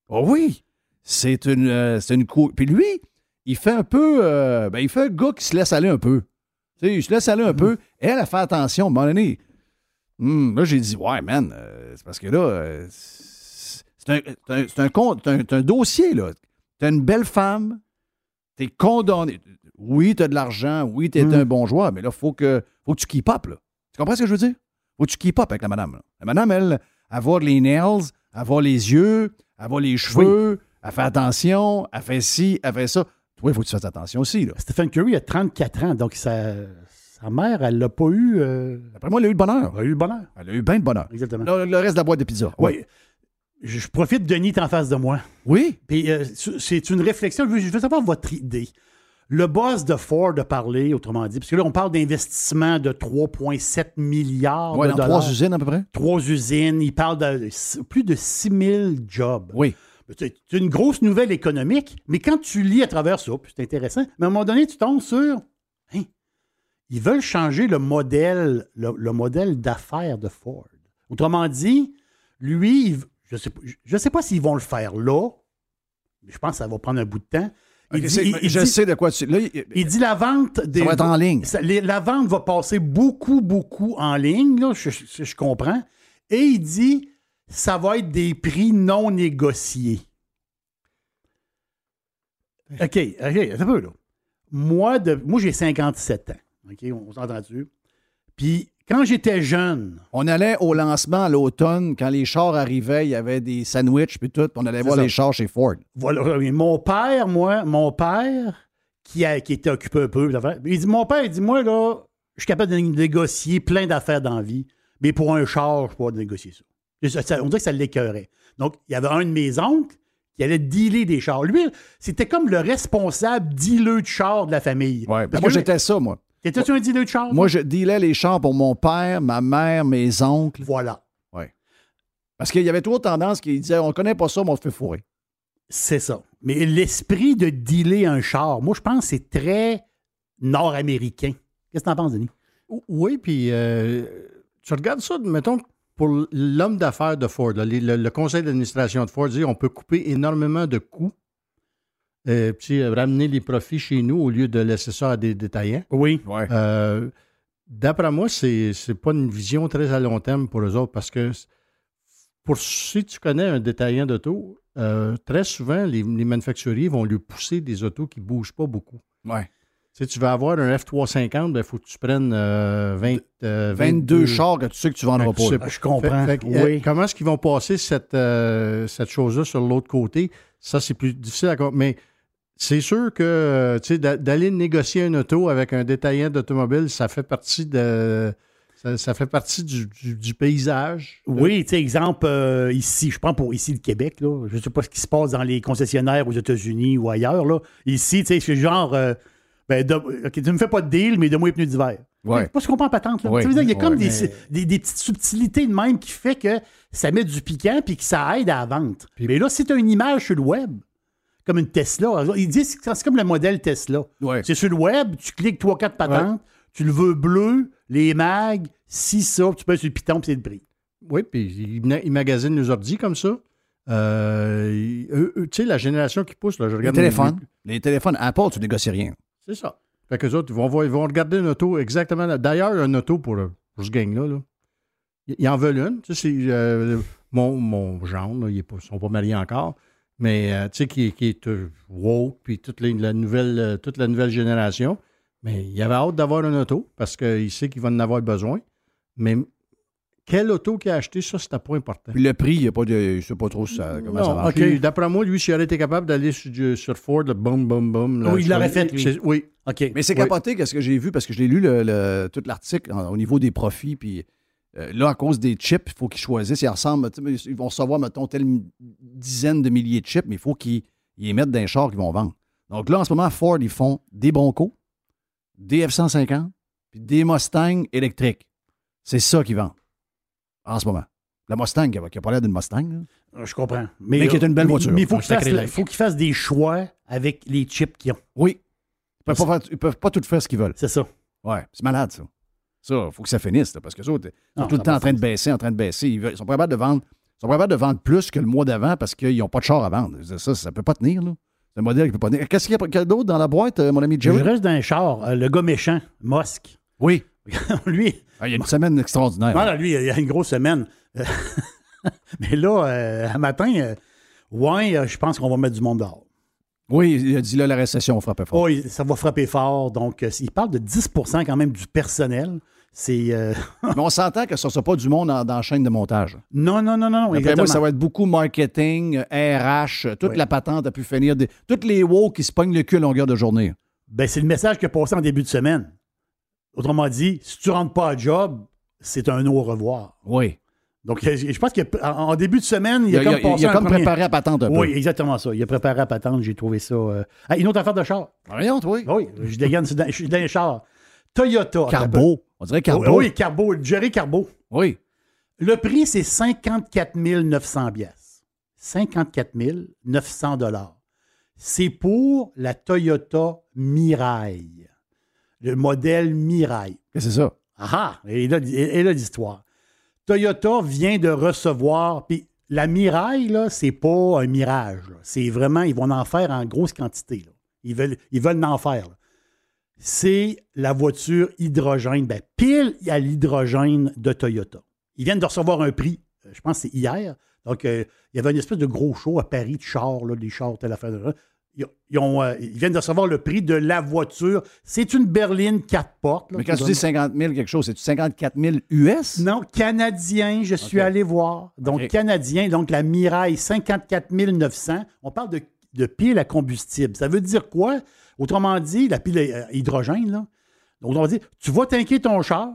Oh oui! C'est une, euh, c'est une Puis lui, il fait un peu. euh, ben, il fait un gars qui se laisse aller un peu. Tu sais, il se laisse aller un peu. Elle a fait attention. À un moment donné, hum, là, j'ai dit, ouais, man, euh, c'est parce que là, c'est un, c'est un, un un- dossier, là. T'as une belle femme, t'es condamné. Oui, t'as de l'argent, oui, t'es Mm. un bon joueur, mais là, faut que, faut que tu keep up, là. Tu comprends ce que je veux dire? Faut que tu keep up avec la madame. là. La madame, elle, elle les nails, elle les yeux, elle les cheveux, elle fait attention, elle fait ci, elle fait ça. Toi, il faut que tu fasses attention aussi, là. Stephen Curry a 34 ans, donc sa, sa mère, elle l'a pas eu. euh, Après moi, elle a eu le bonheur. elle a eu le bonheur. Elle a eu bien de bonheur. Exactement. Le, le reste de la boîte de pizza. Oui. Je profite, Denis en face de moi. Oui? Puis euh, c'est une réflexion. Je veux, savoir votre idée. Le boss de Ford a parlé, autrement dit, parce que là, on parle d'investissement de 3,7 milliards Ouais, de dans dollars. trois usines à peu près? Trois usines. Il parle de plus de 6 000 jobs. Oui. C'est une grosse nouvelle économique, mais quand tu lis à travers ça, c'est intéressant, mais à un moment donné, tu tombes sur. Hein, ils veulent changer le modèle, le, le modèle d'affaires de Ford. Autrement dit, lui, il- je ne sais, pas- je sais pas s'ils vont le faire là, je pense que ça va prendre un bout de temps. Il dit- il- il je dit- sais de quoi tu. Là, il- il dit la vente des. ça va être en ligne. Ça- les- la vente va passer beaucoup, beaucoup en ligne, là, je, je- je comprends. Et il dit ça va être des prix non négociés. OK, OK, un peu, là. Moi, de, moi j'ai 57 ans. OK, on s'entend dessus. Puis, quand j'étais jeune, On allait au lancement à l'automne, quand les chars arrivaient, il y avait des sandwichs puis tout, puis on allait voir ça. les chars chez Ford. voilà, mon père, moi, mon père, qui, a, qui était occupé un peu, il dit Mon père, il dit Moi, là, je suis capable de négocier plein d'affaires dans la vie, mais pour un char, je ne peux pas négocier ça. On dirait que ça l'écœurait. Donc, il y avait un de mes oncles qui allait dealer des chars. Lui, c'était comme le responsable dealer de chars de la famille. Ouais, Parce moi, j'étais ça, moi. T'étais-tu un dealer de chars? Moi, je dealais les chars pour mon père, ma mère, mes oncles. Voilà. Parce qu'il y avait toujours tendance qui disaient on connaît pas ça, mais on se fait fourrer. C'est ça. Mais l'esprit de dealer un char, moi, je pense que c'est très nord-américain. Qu'est-ce que t'en penses, Denis? Oui, puis euh, tu regardes ça, mettons, pour l'homme d'affaires de Ford, là, les- le, le conseil d'administration de Ford dit on peut couper énormément de coûts, euh, puis euh, ramener les profits chez nous au lieu de laisser ça à des détaillants. Oui. Ouais. Euh, D'après moi, c'est c'est pas une vision très à long terme pour eux autres parce que pour si tu connais un détaillant d'auto, euh, très souvent, les, les manufacturiers vont lui pousser des autos qui ne bougent pas beaucoup. Ouais. Si tu veux avoir un F350, il ben, faut que tu prennes 20, euh, 22 euh, chars que tu sais que tu vendras pas. je comprends. oui. comment est-ce qu'ils vont passer cette, cette chose-là sur l'autre côté? Ça, c'est plus difficile à Mais c'est sûr que d'aller négocier un auto avec un détaillant d'automobile, ça fait partie de ça, fait partie du, paysage. Oui, tu sais, exemple, euh, ici, je prends pour ici le Québec, là. Je ne sais pas ce qui se passe dans les concessionnaires aux États-Unis ou ailleurs, là. Ici, tu sais, c'est genre, euh, ben, tu ne me fais pas de deal, mais de moi les pneus d'hiver. Ouais. Pas ce qu'on prend patente, là. tu veux dire, il y a comme des, petites subtilités de même qui fait que ça met du piquant puis que ça aide à la vente. Mais là, si tu as une image sur le web, comme une Tesla, ils disent que c'est comme le modèle Tesla. C'est sur le web, tu cliques 3-4 patentes, tu le veux bleu, les mags, si ça, tu peux sur le piton, puis c'est le prix. Oui, puis ils, magasinent nos ordi comme ça. Euh, tu sais, la génération qui pousse, là, je regarde. Les téléphones. Les téléphones Apple, tu négocies rien. C'est ça. Fait que autres, ils vont, ils vont regarder une auto exactement. D'ailleurs, une auto pour, ce gang-là, là, ils en veulent une. Tu sais, euh, mon, mon genre, ils ne sont pas mariés encore, mais euh, tu sais, qui, qui est woke, puis toute, la nouvelle, toute la nouvelle génération. Mais il avait hâte d'avoir une auto parce qu'il sait qu'il va en avoir besoin. Mais quelle auto qu'il a acheté, ça, c'était pas important. Puis le prix, il ne pas de, sais pas trop ça, comment ça marche. D'après moi, lui, s'il aurait été capable d'aller sur, Ford, le boum, boum, boum. oui, il l'aurait fait, Oui. OK. Mais c'est capoté, qu'est-ce que j'ai vu, parce que je l'ai lu le, tout l'article au niveau des profits, puis euh, là, à cause des chips, il faut qu'ils choisissent. Ils, ressemblent, ils vont recevoir, mettons, telle dizaine de milliers de chips, mais il faut qu'ils les mettent dans les chars qu'ils vont vendre. Donc là, en ce moment, Ford, ils font des Broncos, des F-150, puis des Mustangs électriques. C'est ça qu'ils vendent en ce moment. La Mustang, qui n'a pas l'air d'une Mustang. Euh, je comprends. Mais, qui est une belle voiture. Mais il faut qu'ils fassent, des choix avec les chips qu'ils ont. Oui. Ils ne peuvent, pas tout faire ce qu'ils veulent. C'est ça. Ouais, c'est malade, ça. Ça, il faut que ça finisse, parce que ça, ils sont tout le temps en train de baisser, en train de baisser. Ils, sont capables de vendre. sont capables de vendre plus que le mois d'avant parce qu'ils n'ont pas de char à vendre. Ça, ça ne peut pas tenir, là. C'est un modèle qui peut pas tenir. Qu'est-ce qu'il y a d'autre dans la boîte, euh, mon ami Jerry? Je reste dans un char. Euh, le gars méchant, Musk. Oui. lui. Ah, il y a une semaine extraordinaire. Voilà, lui, il y a une grosse semaine. Mais là, euh, un matin, euh, ouais, euh, je pense qu'on va mettre du monde dehors. Oui, il a dit là, la récession va frapper fort. Oui, ça va frapper fort. Donc, il parle de 10% quand même du personnel. C'est. Mais on s'entend que ce ne sera pas du monde dans, la chaîne de montage. Non, non, non, non. Après moi, ça va être beaucoup marketing, RH, toute la patente a pu finir. Des... Toutes les WoW qui se pognent le cul à longueur de journée. Ben, c'est le message qui a passé en début de semaine. Autrement dit, si tu ne rentres pas à job, c'est un au revoir. Oui. Donc, je pense qu'en début de semaine, il a, comme passé Il a comme préparé à patente un peu. Oui, exactement ça. Il a préparé à patente. J'ai trouvé ça. Euh, une autre affaire de char. Rien, oui. Oui, je dégaine, je suis dans les chars. Toyota. Carbo. On dirait Carbo. Oui, Carbo. Jerry Carbo. Oui. Le prix, c'est 54 900 pièces. 54 900 dollars. C'est pour la Toyota Mirai le modèle Mirai. C'est ça. Ah, et là, et là l'histoire. Toyota vient de recevoir, puis la Mirai, là, c'est pas un mirage. C'est vraiment, ils vont en faire en grosse quantité. Ils, veulent, ils veulent en faire. C'est la voiture hydrogène, ben, pile à l'hydrogène de Toyota. Ils viennent de recevoir un prix, euh, je pense que c'est hier. Donc, euh, il y avait une espèce de gros show à Paris de chars, là, des chars, telle affaire. Euh, ils, viennent de recevoir le prix de la voiture. C'est une berline 4 portes. Mais quand tu dis 50 000 quelque chose, c'est 54 000 US? Non, canadien, je suis allé voir. Donc, canadien, donc la Mirai 54 900. On parle de, de pile à combustible. Ça veut dire quoi? Autrement dit, la pile à hydrogène, là. Donc, on va dire, tu vas tanker ton char,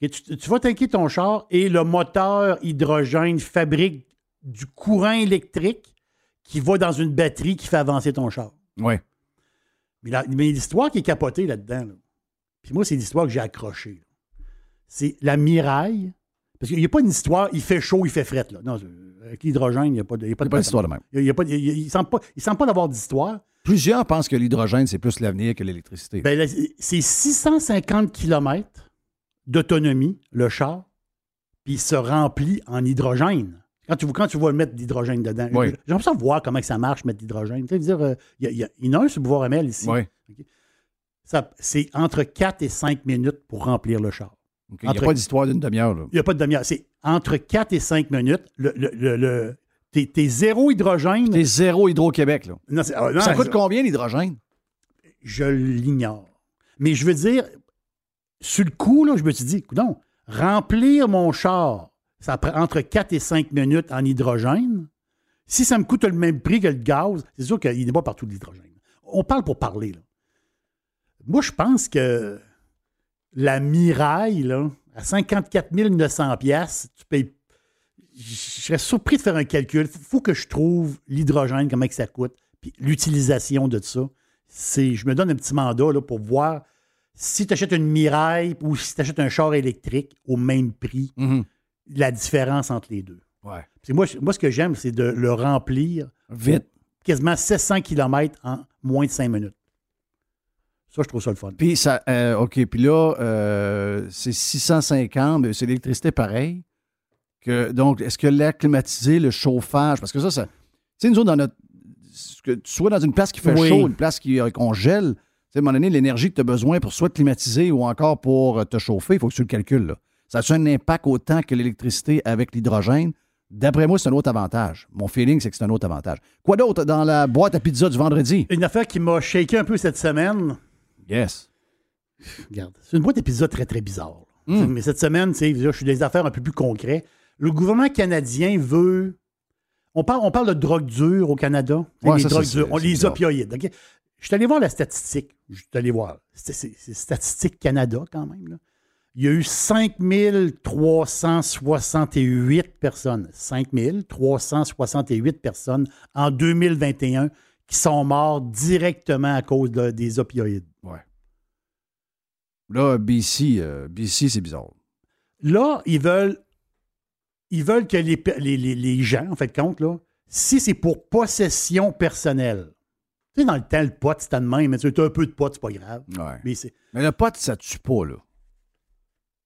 tu, tu vas tanker ton char et le moteur hydrogène fabrique du courant électrique qui va dans une batterie qui fait avancer ton char. Oui. Mais l'histoire qui est capotée là-dedans, puis moi, c'est l'histoire que j'ai accrochée. C'est la miraille. Parce qu'il n'y a pas une histoire, il fait chaud, il fait fret. Là. Non, avec l'hydrogène, il n'y a pas, a pas d'histoire de même. Il ne semble pas, pas d'avoir d'histoire. Plusieurs pensent que l'hydrogène, c'est plus l'avenir que l'électricité. Ben, c'est 650 km d'autonomie, le char, puis il se remplit en hydrogène. Quand tu, quand tu vois mettre de l'hydrogène dedans, oui. j'aimerais ça voir comment ça marche, mettre de l'hydrogène. Tu sais, dire, euh, il y, y, en a un sur Bouvard ML ici. Oui. c'est entre 4 et 5 minutes pour remplir le char. Il n'y a pas d'histoire d'une demi-heure. Il n'y a pas de demi-heure. C'est entre 4 et 5 minutes. Le, le, le, t'es, zéro hydrogène. T'es zéro Hydro-Québec. Là. Non, ah, ça coûte combien l'hydrogène? Je l'ignore. Mais je veux dire, sur le coup, là, je me suis dit, non, remplir mon char, ça prend entre 4 et 5 minutes en hydrogène. Si ça me coûte le même prix que le gaz, c'est sûr qu'il n'est pas partout de l'hydrogène. On parle pour parler. Là. Moi, je pense que la Miraille, là, à 54 900 pièces, tu payes. Je serais surpris de faire un calcul. Il faut que je trouve l'hydrogène, comment que ça coûte, puis l'utilisation de ça. Je me donne un petit mandat là, pour voir si tu achètes une Miraille ou si tu achètes un char électrique au même prix, Mhm. la différence entre les deux. Ouais. Moi, moi, ce que j'aime, c'est de le remplir Vite. quasiment 700 km en moins de 5 minutes. Ça, je trouve ça le fun. Puis ça, euh, OK, puis là, euh, c'est 650, mais c'est l'électricité pareil. Que, donc, est-ce que l'air climatisé, le chauffage, parce que ça, ça. Tu sais, nous autres, dans notre. Que tu sois dans une place qui fait Oui. chaud, une place qui euh, congèle, tu sais, à un moment donné, l'énergie que tu as besoin pour soit te climatiser ou encore pour euh, te chauffer, il faut que tu le calcules. Là. Ça a un impact autant que l'électricité avec l'hydrogène? D'après moi, c'est un autre avantage. Mon feeling, c'est que c'est un autre avantage. Quoi d'autre dans la boîte à pizza du vendredi? Une affaire qui m'a shaké un peu cette semaine. Yes. Regarde, c'est une boîte d'épisodes très, très bizarre. Mm. Mais cette semaine, tu sais, là, je suis des affaires un peu plus concrètes. Le gouvernement canadien veut. On parle, on parle de drogue dure au Canada. Ouais, les ça, drogues dures, on- les opioïdes. Je suis allé voir la statistique. Je suis allé voir. C'est Statistique Canada, quand même. là. Il y a eu 5368 personnes. 5368 personnes en 2021 qui sont mortes directement à cause de- des opioïdes. Ouais. Là, BC, euh, BC, c'est bizarre. Là, ils veulent, ils veulent que les, les, les- les gens, en fait, compte, là, si c'est pour possession personnelle, tu sais, dans le temps, le pot, c'était de même, mais tu as un peu de pot, c'est pas grave. Ouais. Mais le pote, ça tue pas, là.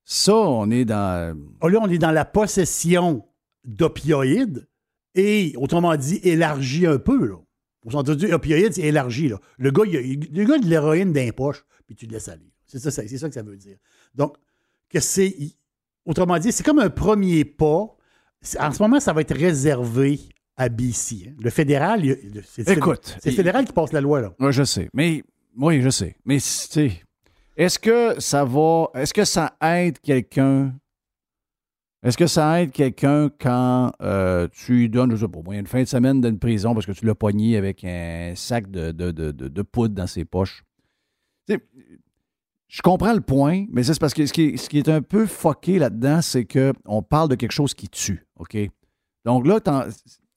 Ça, on est dans. oh, là, on est dans la possession d'opioïdes et, autrement dit, élargi un peu, là. Au sens du opioïde, c'est élargi, là. Le gars, il a, le gars de l'héroïne dans les poches, puis tu le laisses aller. C'est ça, c'est ça que ça veut dire. Donc, que c'est. Autrement dit, c'est comme un premier pas. En ce moment, ça va être réservé à BC. Le fédéral, c'est Écoute, le fédéral qui passe la loi, là. Ouais, je sais. Mais. Oui, je sais. Mais, tu sais, est-ce que ça va. Est-ce que ça aide quelqu'un? Est-ce que ça aide quelqu'un quand euh, tu lui donnes, je sais pas, moi, une fin de semaine d'une prison parce que tu l'as pogné avec un sac de, de, de- poudre dans ses poches? Je comprends le point, mais c'est parce que ce qui, est, un peu fucké là-dedans, c'est qu'on parle de quelque chose qui tue, OK? Donc là,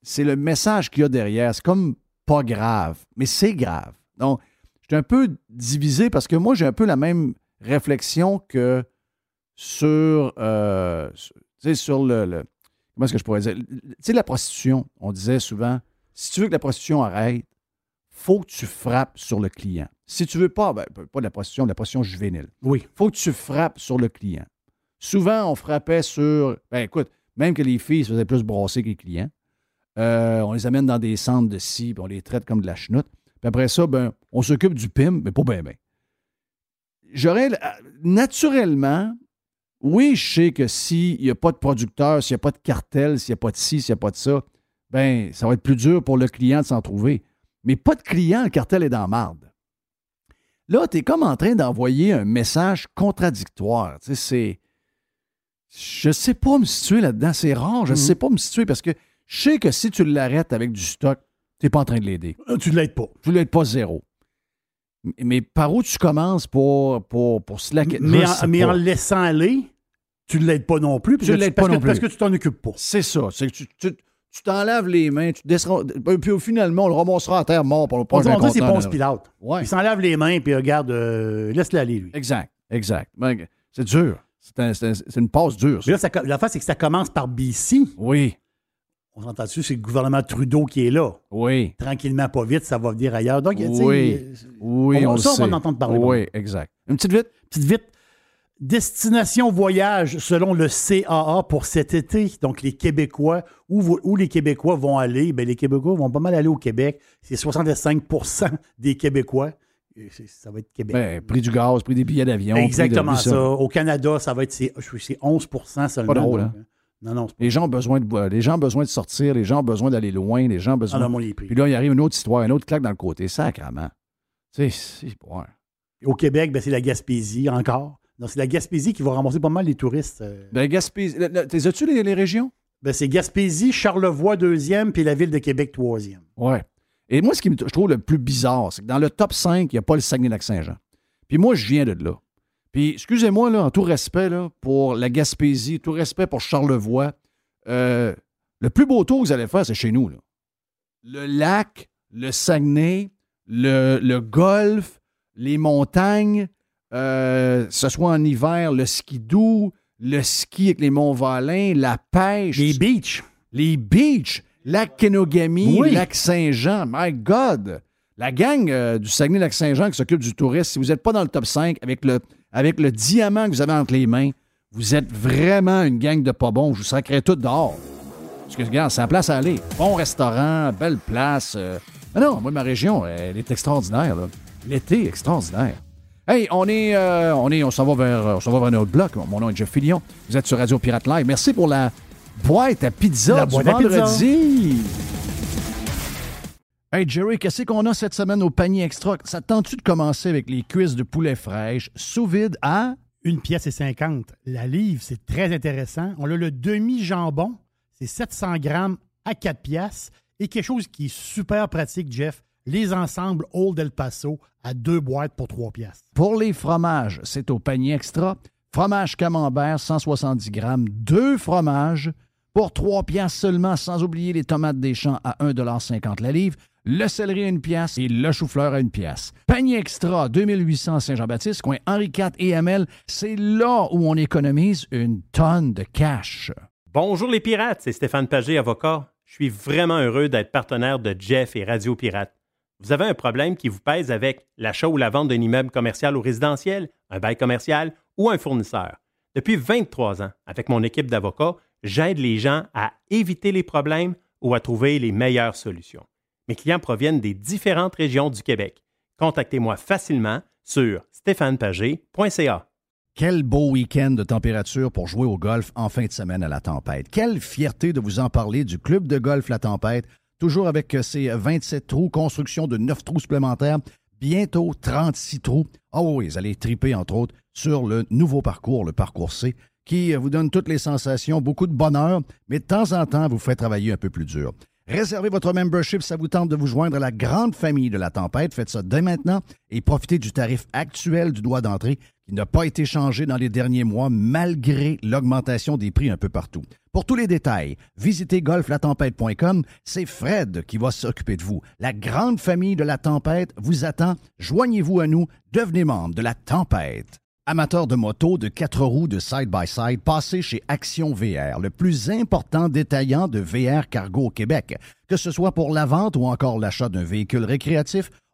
c'est le message qu'il y a derrière. C'est comme pas grave, mais c'est grave. Donc, je suis un peu divisé parce que moi, j'ai un peu la même réflexion que sur, euh, sur- sur le, le- Comment est-ce que je pourrais dire? Tu sais, la prostitution, on disait souvent, si tu veux que la prostitution arrête, faut que tu frappes sur le client. Si tu veux pas, ben, pas de la prostitution, de la prostitution juvénile. Oui. faut que tu frappes sur le client. Souvent, on frappait sur. Ben écoute, même que les filles se faisaient plus brasser que les clients. Euh, on les amène dans des centres de scie, puis on les traite comme de la chenoute. Puis après ça, ben, on s'occupe du PIM, mais pas bien, bien. J'aurais. Naturellement, oui, je sais que s'il n'y a pas de producteur, s'il n'y a pas de cartel, s'il n'y a pas de ci, s'il n'y a pas de ça, ben, ça va être plus dur pour le client de s'en trouver. Mais pas de client, le cartel est dans marde. Là, tu es comme en train d'envoyer un message contradictoire. Tu sais, c'est. Je sais pas me situer là-dedans. C'est rare, je Mhm. sais pas me situer parce que je sais que si tu l'arrêtes avec du stock, tu n'es pas en train de l'aider. Euh, Tu ne l'aides pas. Tu ne l'aides pas zéro. Mais par où tu commences pour, pour, pour slacker? Mais, en, mais en laissant aller, tu ne l'aides pas non plus. parce Tu que l'aides parce pas non Parce plus. que tu t'en occupes pas. C'est ça. C'est que tu, tu, tu t'en laves les mains, tu descends. Puis finalement, on le ramassera à terre mort pour le dit, on dit c'est Ponce. Pilate. Ouais. Il s'en lave les mains, puis regarde, euh, laisse-le aller, lui. Exact, exact. Ben, C'est dur. C'est un- c'est un- c'est une passe dure. ça. Là, ça- la face, c'est que ça commence par BC. Oui, On s'entend dessus, c'est le gouvernement Trudeau qui est là. oui. Tranquillement, pas vite, ça va venir ailleurs. Donc, Oui. Oui, On on, ça, le on va sait. en entendre parler. Oui, exact. Une petite vite. petite vite. Destination voyage selon le CAA pour cet été. Donc, les Québécois, où, les Québécois vont aller? Ben, les Québécois vont pas mal aller au Québec. C'est 65% des Québécois. Ça va être Québec. Ben, prix du gaz, prix des billets d'avion. de- Exactement ça. Au Canada, ça va être c'est c'est 11 seulement. Pas drôle, hein? Non, non, pas Les gens, ont besoin de, les gens ont besoin de sortir, les gens ont besoin d'aller loin, les gens ont ah, besoin. non, les prix. Puis là, il arrive une autre histoire, une autre claque dans le côté, sacrement. C'est. Ouais. Au Québec, ben, c'est la Gaspésie encore. C'est la Gaspésie qui va rembourser pas mal les touristes. euh. Ben, Gaspésie. T'es as-tu les, les régions? Ben, c'est Gaspésie, Charlevoix deuxième, puis la ville de Québec troisième. Ouais. Et moi, ce qui me, je trouve le plus bizarre, c'est que dans le top 5, il n'y a pas le Saguenay-Lac-Saint-Jean. Puis moi, je viens de là. Puis, excusez-moi, là, en tout respect là, pour la Gaspésie, tout respect pour Charlevoix, euh, le plus beau tour que vous allez faire, c'est chez nous. là. Le lac, le Saguenay, le, le golfe, les montagnes, euh, ce soit en hiver, le ski doux, le ski avec les Monts-Valin, la pêche. Les beaches. Les beaches. Lac Kenogami, Oui. Lac Saint-Jean. My God! La gang euh, du Saguenay-Lac-Saint-Jean qui s'occupe du tourisme, si vous n'êtes pas dans le top 5, avec le, avec le diamant que vous avez entre les mains, vous êtes vraiment une gang de pas bons. Je vous sacrerai tout dehors. Parce que, regarde, c'est la place à aller. Bon restaurant, belle place. euh. Ah non, moi, ma région, elle est extraordinaire. L'été, extraordinaire. Hey, on est, euh, on est, on s'en va vers, on s'en va vers un autre bloc. Mon nom est Jeff Fillion. Vous êtes sur Radio Pirate Live. Merci pour la boîte à pizza La du boîte à pizza. vendredi. Hey Jerry, qu'est-ce qu'on a cette semaine au panier extra? Ça te tente-tu de commencer avec les cuisses de poulet fraîche sous vide à? Une pièce et 50. La livre, c'est très intéressant. On a le demi-jambon, c'est 700 grammes à 4 piastres. Et quelque chose qui est super pratique, Jeff, les ensembles Old El Paso à deux boîtes pour 3 piastres. Pour les fromages, c'est au panier extra. Fromage camembert, 170 grammes. Deux fromages pour 3 piastres seulement, sans oublier les tomates des champs à 1,50 la livre. Le céleri à une pièce et le chou-fleur à une pièce. Panier extra 2800 Saint-Jean-Baptiste, coin Henri IV et Hamel, c'est là où on économise une tonne de cash. Bonjour les pirates, c'est Stéphane Pagé, avocat. Je suis vraiment heureux d'être partenaire de Jeff et Radio Pirate. Vous avez un problème qui vous pèse avec l'achat ou la vente d'un immeuble commercial ou résidentiel, un bail commercial ou un fournisseur. Depuis 23 ans, avec mon équipe d'avocats, j'aide les gens à éviter les problèmes ou à trouver les meilleures solutions. Mes clients proviennent des différentes régions du Québec. Contactez-moi facilement sur stéphanepagé.ca. Quel beau week-end de température pour jouer au golf en fin de semaine à la tempête. Quelle fierté de vous en parler du club de golf La Tempête, toujours avec euh, ses 27 trous, construction de 9 trous supplémentaires, bientôt 36 trous. Ah oui, vous allez triper, entre autres, sur le nouveau parcours, le parcours C, qui euh, vous donne toutes les sensations, beaucoup de bonheur, mais de temps en temps, vous fait travailler un peu plus dur. Réservez votre membership, ça vous tente de vous joindre à la grande famille de la tempête. Faites ça dès maintenant et profitez du tarif actuel du droit d'entrée n'a pas été changé dans les derniers mois malgré l'augmentation des prix un peu partout. Pour tous les détails, visitez golflatempête.com. C'est Fred qui va s'occuper de vous. La grande famille de la tempête vous attend. Joignez-vous à nous. Devenez membre de la tempête. Amateurs de moto, de quatre roues, de side-by-side, passez chez Action VR, le plus important détaillant de VR cargo au Québec. Que ce soit pour la vente ou encore l'achat d'un véhicule récréatif,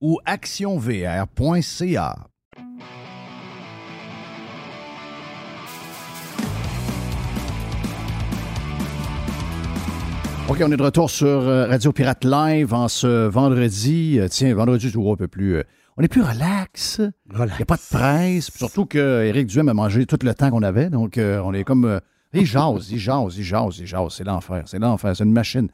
ou actionvr.ca. OK, on est de retour sur euh, Radio Pirate Live en ce vendredi. Euh, tiens, vendredi, je vois un peu plus. euh, on est plus relax. Il n'y a pas de presse. Surtout que Éric Duhem a mangé tout le temps qu'on avait. Donc, on est comme. il jase, il jase, il jase, il jase. C'est l'enfer. C'est l'enfer. C'est une machine.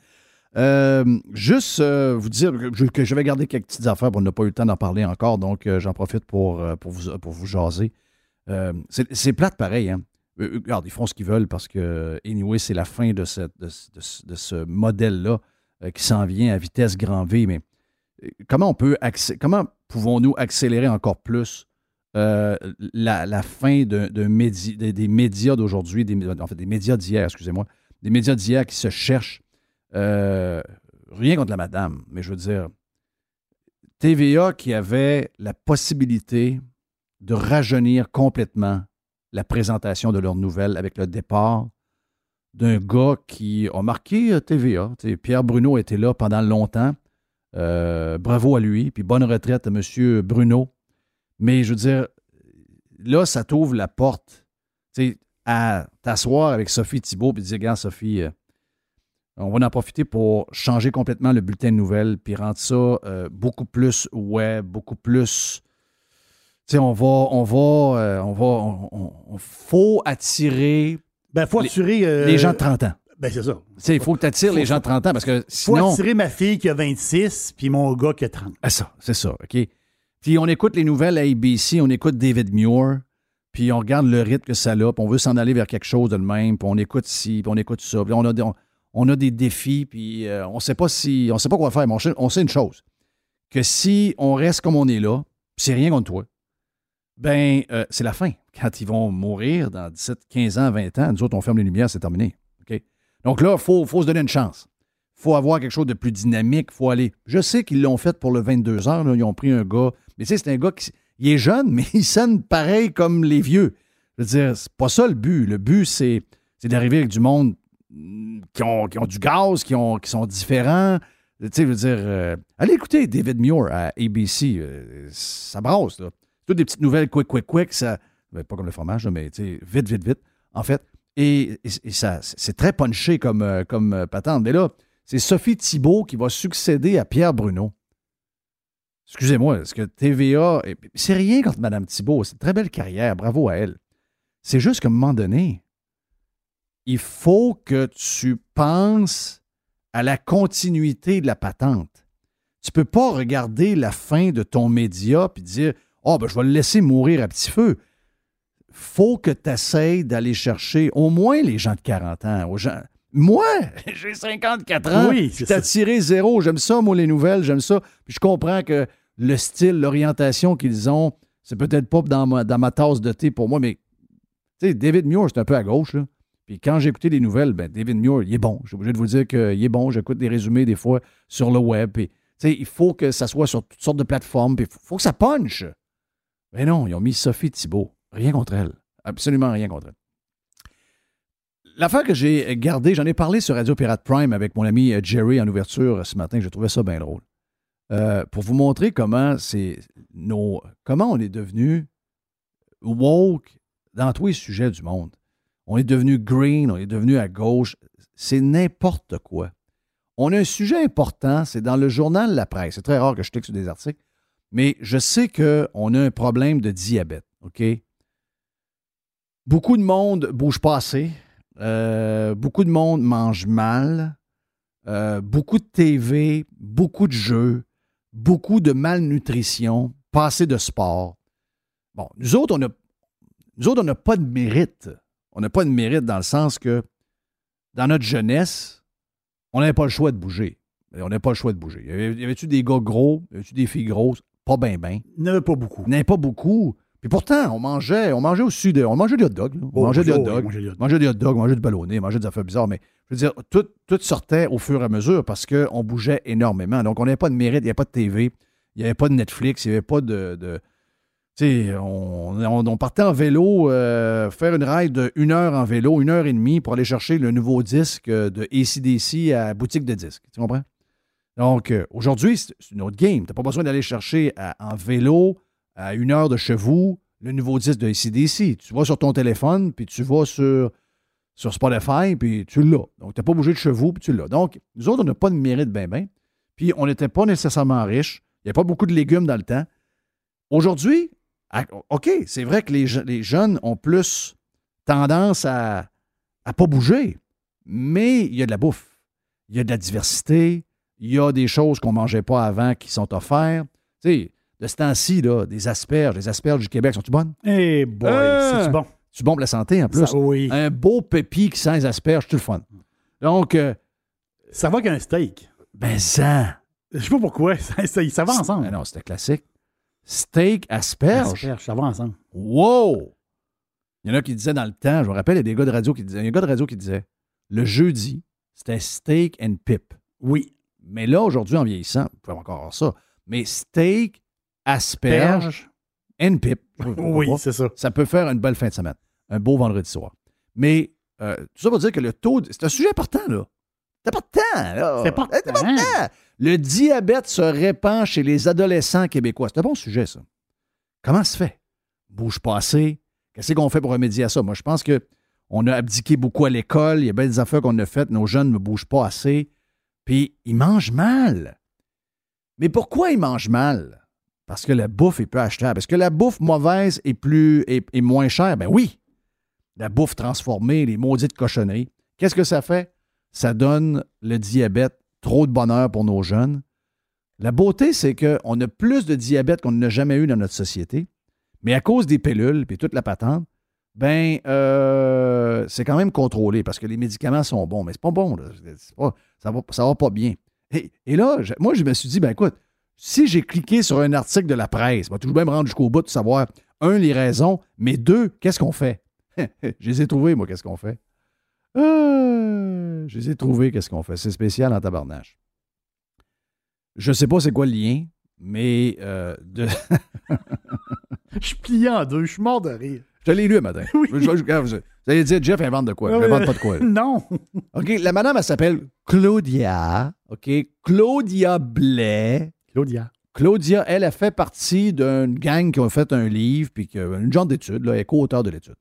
Euh, juste euh, vous dire que je, vais garder quelques petites affaires. On n'a pas eu le temps d'en parler encore. Donc, euh, j'en profite pour, pour, vous, pour vous jaser. C'est plate pareil. Hein? Ils font ce qu'ils veulent parce que, anyway, c'est la fin de, cette, de, ce- de de modèle-là qui s'en vient à vitesse grand V. Mais comment on peut comment pouvons-nous accélérer encore plus la, la fin d'un médi- des, des médias d'aujourd'hui, en fait des médias d'hier, excusez-moi, des médias d'hier qui se cherchent euh, rien contre la madame, mais je veux dire, TVA qui avait la possibilité de rajeunir complètement la présentation de leurs nouvelles avec le départ d'un gars qui a marqué euh, TVA. Pierre Bruno était là pendant longtemps. Euh, bravo à lui. Puis bonne retraite à M. Bruno. Mais je veux dire, là, ça t'ouvre la porte à t'asseoir avec Sophie Thibault et dire Regarde, Sophie, on va en profiter pour changer complètement le bulletin de nouvelles puis rendre ça euh, beaucoup plus web, beaucoup plus. Tu sais, on va, on va, euh, on va, on, faut attirer. Ben, faut attirer les gens de 30 ans. Ben, c'est ça. Il faut que tu attires les gens de 30 ans parce que sinon. Faut attirer ma fille qui a 26 puis mon gars qui a 30. Ah, ça, c'est ça, OK? Puis on écoute les nouvelles à ABC, on écoute David Muir, puis on regarde le rythme que ça a, puis on veut s'en aller vers quelque chose de le même, puis on écoute ci, puis on écoute ça, puis on a, on, a des défis, puis euh, on sait pas si, on sait pas quoi faire, mais on, sait une chose, que si on reste comme on est là, c'est rien contre toi, ben euh, c'est la fin. Quand ils vont mourir dans 17, 15 ans, 20 ans, nous autres, on ferme les lumières, c'est terminé. Donc là, il faut, se donner une chance faut avoir quelque chose de plus dynamique, faut aller. Je sais qu'ils l'ont fait pour le 22 heures, ils ont pris un gars mais tu sais, c'est un gars qui il est jeune, mais il sonne pareil comme les vieux. Je veux dire, c'est pas ça le but. Le but, c'est, d'arriver avec du monde qui ont, du gaz, qui, ont, qui sont différents. Tu sais, je veux dire, euh, allez écouter David Muir à ABC. Euh, ça brasse, là. Toutes des petites nouvelles quick, quick, quick. Ça, ben, pas comme le fromage, mais vite, vite, vite, en fait. Et, ça, c'est très punché comme, euh, comme patente. Mais là, c'est Sophie Thibault qui va succéder à Pierre Bruno. Excusez-moi, est-ce que TVA. C'est rien contre Mme Thibault. C'est une très belle carrière. Bravo à elle. C'est juste qu'à un moment donné, il faut que tu penses à la continuité de la patente. Tu ne peux pas regarder la fin de ton média et dire Oh, ben, je vais le laisser mourir à petit feu. faut que tu essayes d'aller chercher au moins les gens de 40 ans. Aux gens, moi, j'ai 54 ans. Oui, c'est tiré zéro. J'aime ça, moi, les nouvelles. J'aime ça. Puis je comprends que le style, l'orientation qu'ils ont, c'est peut-être pas dans ma, dans ma tasse de thé pour moi, mais tu sais, David Muir, c'est un peu à gauche. Là. Puis quand j'ai écouté les nouvelles, ben, David Muir, il est bon. Je suis obligé de vous dire qu'il est bon. J'écoute des résumés des fois sur le web. Il faut que ça soit sur toutes sortes de plateformes. Il faut, que ça punche. Mais non, ils ont mis Sophie Thibault. Rien contre elle. Absolument rien contre elle. L'affaire que j'ai gardée, j'en ai parlé sur Radio Pirate Prime avec mon ami Jerry en ouverture ce matin. Je trouvais ça bien drôle. Euh, pour vous montrer comment c'est nos comment on est devenu woke dans tous les sujets du monde. On est devenu green, on est devenu à gauche. C'est n'importe quoi. On a un sujet important, c'est dans le journal La Presse. C'est très rare que je clique sur des articles, mais je sais qu'on a un problème de diabète. OK? Beaucoup de monde bouge pas assez. Euh, beaucoup de monde mange mal. Euh, beaucoup de TV, beaucoup de jeux, beaucoup de malnutrition, pas de sport. Bon, nous autres, on nous autres, on n'a pas de mérite. On n'a pas de mérite dans le sens que dans notre jeunesse, on n'avait pas le choix de bouger. On n'avait pas le choix de bouger. Y avait-tu des gars gros? Y avait-tu des filles grosses? Pas bien, bien. Il n'y avait pas beaucoup. Il n'y avait pas beaucoup. Puis pourtant, on mangeait, on mangeait aussi de, on mangeait des hot dogs. On mangeait des hot dogs. On mangeait des hot dogs, on mangeait du ballonné, on mangeait des affaires bizarres. Mais je veux dire, tout, tout sortait au fur et à mesure parce qu'on bougeait énormément. Donc, on n'avait pas de mérite, il n'y avait pas de TV, il n'y avait pas de Netflix, il n'y avait pas de. On, on, partait en vélo, euh, faire une ride de une heure en vélo, une heure et demie pour aller chercher le nouveau disque de ACDC à boutique de disques. Tu comprends? Donc, euh, aujourd'hui, c'est une autre game. Tu n'as pas besoin d'aller chercher en vélo à une heure de chez vous le nouveau disque de ACDC. Tu vas sur ton téléphone, puis tu vas sur, sur Spotify, puis tu l'as. Donc, tu n'as pas bougé de chevaux, puis tu l'as. Donc, nous autres, on n'a pas de mérite bien, bien. Puis, on n'était pas nécessairement riches. Il n'y a pas beaucoup de légumes dans le temps. Aujourd'hui, OK, c'est vrai que les, les, jeunes ont plus tendance à ne pas bouger, mais il y a de la bouffe. Il y a de la diversité. Il y a des choses qu'on ne mangeait pas avant qui sont offertes. Tu sais, de ce temps-ci, des asperges, les asperges du Québec, sont-tu bonnes? Eh boy, c'est bon? C'est bon pour la santé en plus? oui. Un beau pépi qui sent les asperges, tout le fun. Donc. Euh, ça va qu'un steak. Ben ça. Je sais pas pourquoi. Ça, va ensemble. non, c'était classique. Steak, asperges. Asperges, ça va ensemble. Wow! Il y en a qui disaient dans le temps, je me rappelle, il y a des gars de radio qui disaient, il y a un gars de radio qui disait, le jeudi, c'était steak and pip. Oui. Mais là, aujourd'hui, en vieillissant, vous pouvez encore avoir ça, mais steak, asperges and pip. Oui, c'est ça. Ça peut faire une belle fin de semaine. Un beau vendredi soir. Mais euh, tout ça pour dire que le taux. C'est un sujet important, là. C'est important, là. C'est important. C'est important. Le diabète se répand chez les adolescents québécois. C'est un bon sujet, ça. Comment se fait? bougent pas assez. Qu'est-ce qu'on fait pour remédier à ça? Moi, je pense que on a abdiqué beaucoup à l'école. Il y a bien des affaires qu'on a faites. Nos jeunes ne bougent pas assez. Puis, ils mangent mal. Mais pourquoi ils mangent mal? Parce que la bouffe est peu achetable. Est-ce que la bouffe mauvaise est, plus, est moins chère? Ben oui. La bouffe transformée, les maudites cochonneries. Qu'est-ce que ça fait? Ça donne le diabète, trop de bonheur pour nos jeunes. La beauté, c'est qu'on a plus de diabète qu'on n'a jamais eu dans notre société. Mais à cause des pilules et toute la patente, ben, euh, c'est quand même contrôlé parce que les médicaments sont bons, mais c'est pas bon. Ça, va, va pas bien. Et, là, moi, je me suis dit, ben écoute, si j'ai cliqué sur un article de la presse, va toujours bien me rendre jusqu'au bout de savoir, un, les raisons, mais deux, qu'est-ce qu'on fait? je les ai trouvés, moi, qu'est-ce qu'on fait? Euh, je les ai trouvés, qu'est-ce qu'on fait? C'est spécial en tabarnache. Je sais pas c'est quoi le lien, mais euh, de- Je suis plié en deux, je suis mort de rire. je l'ai lu un matin. Oui. Je- je- je- vous allez dire, Jeff invente de quoi? Je Ouais, n'invente pas de quoi. là. Non. OK, la madame, elle s'appelle Claudia. OK, Claudia Blais. Claudia. Claudia, elle a fait partie d'une gang qui a fait un livre, puis une genre d'étude, elle est co-auteur de l'étude.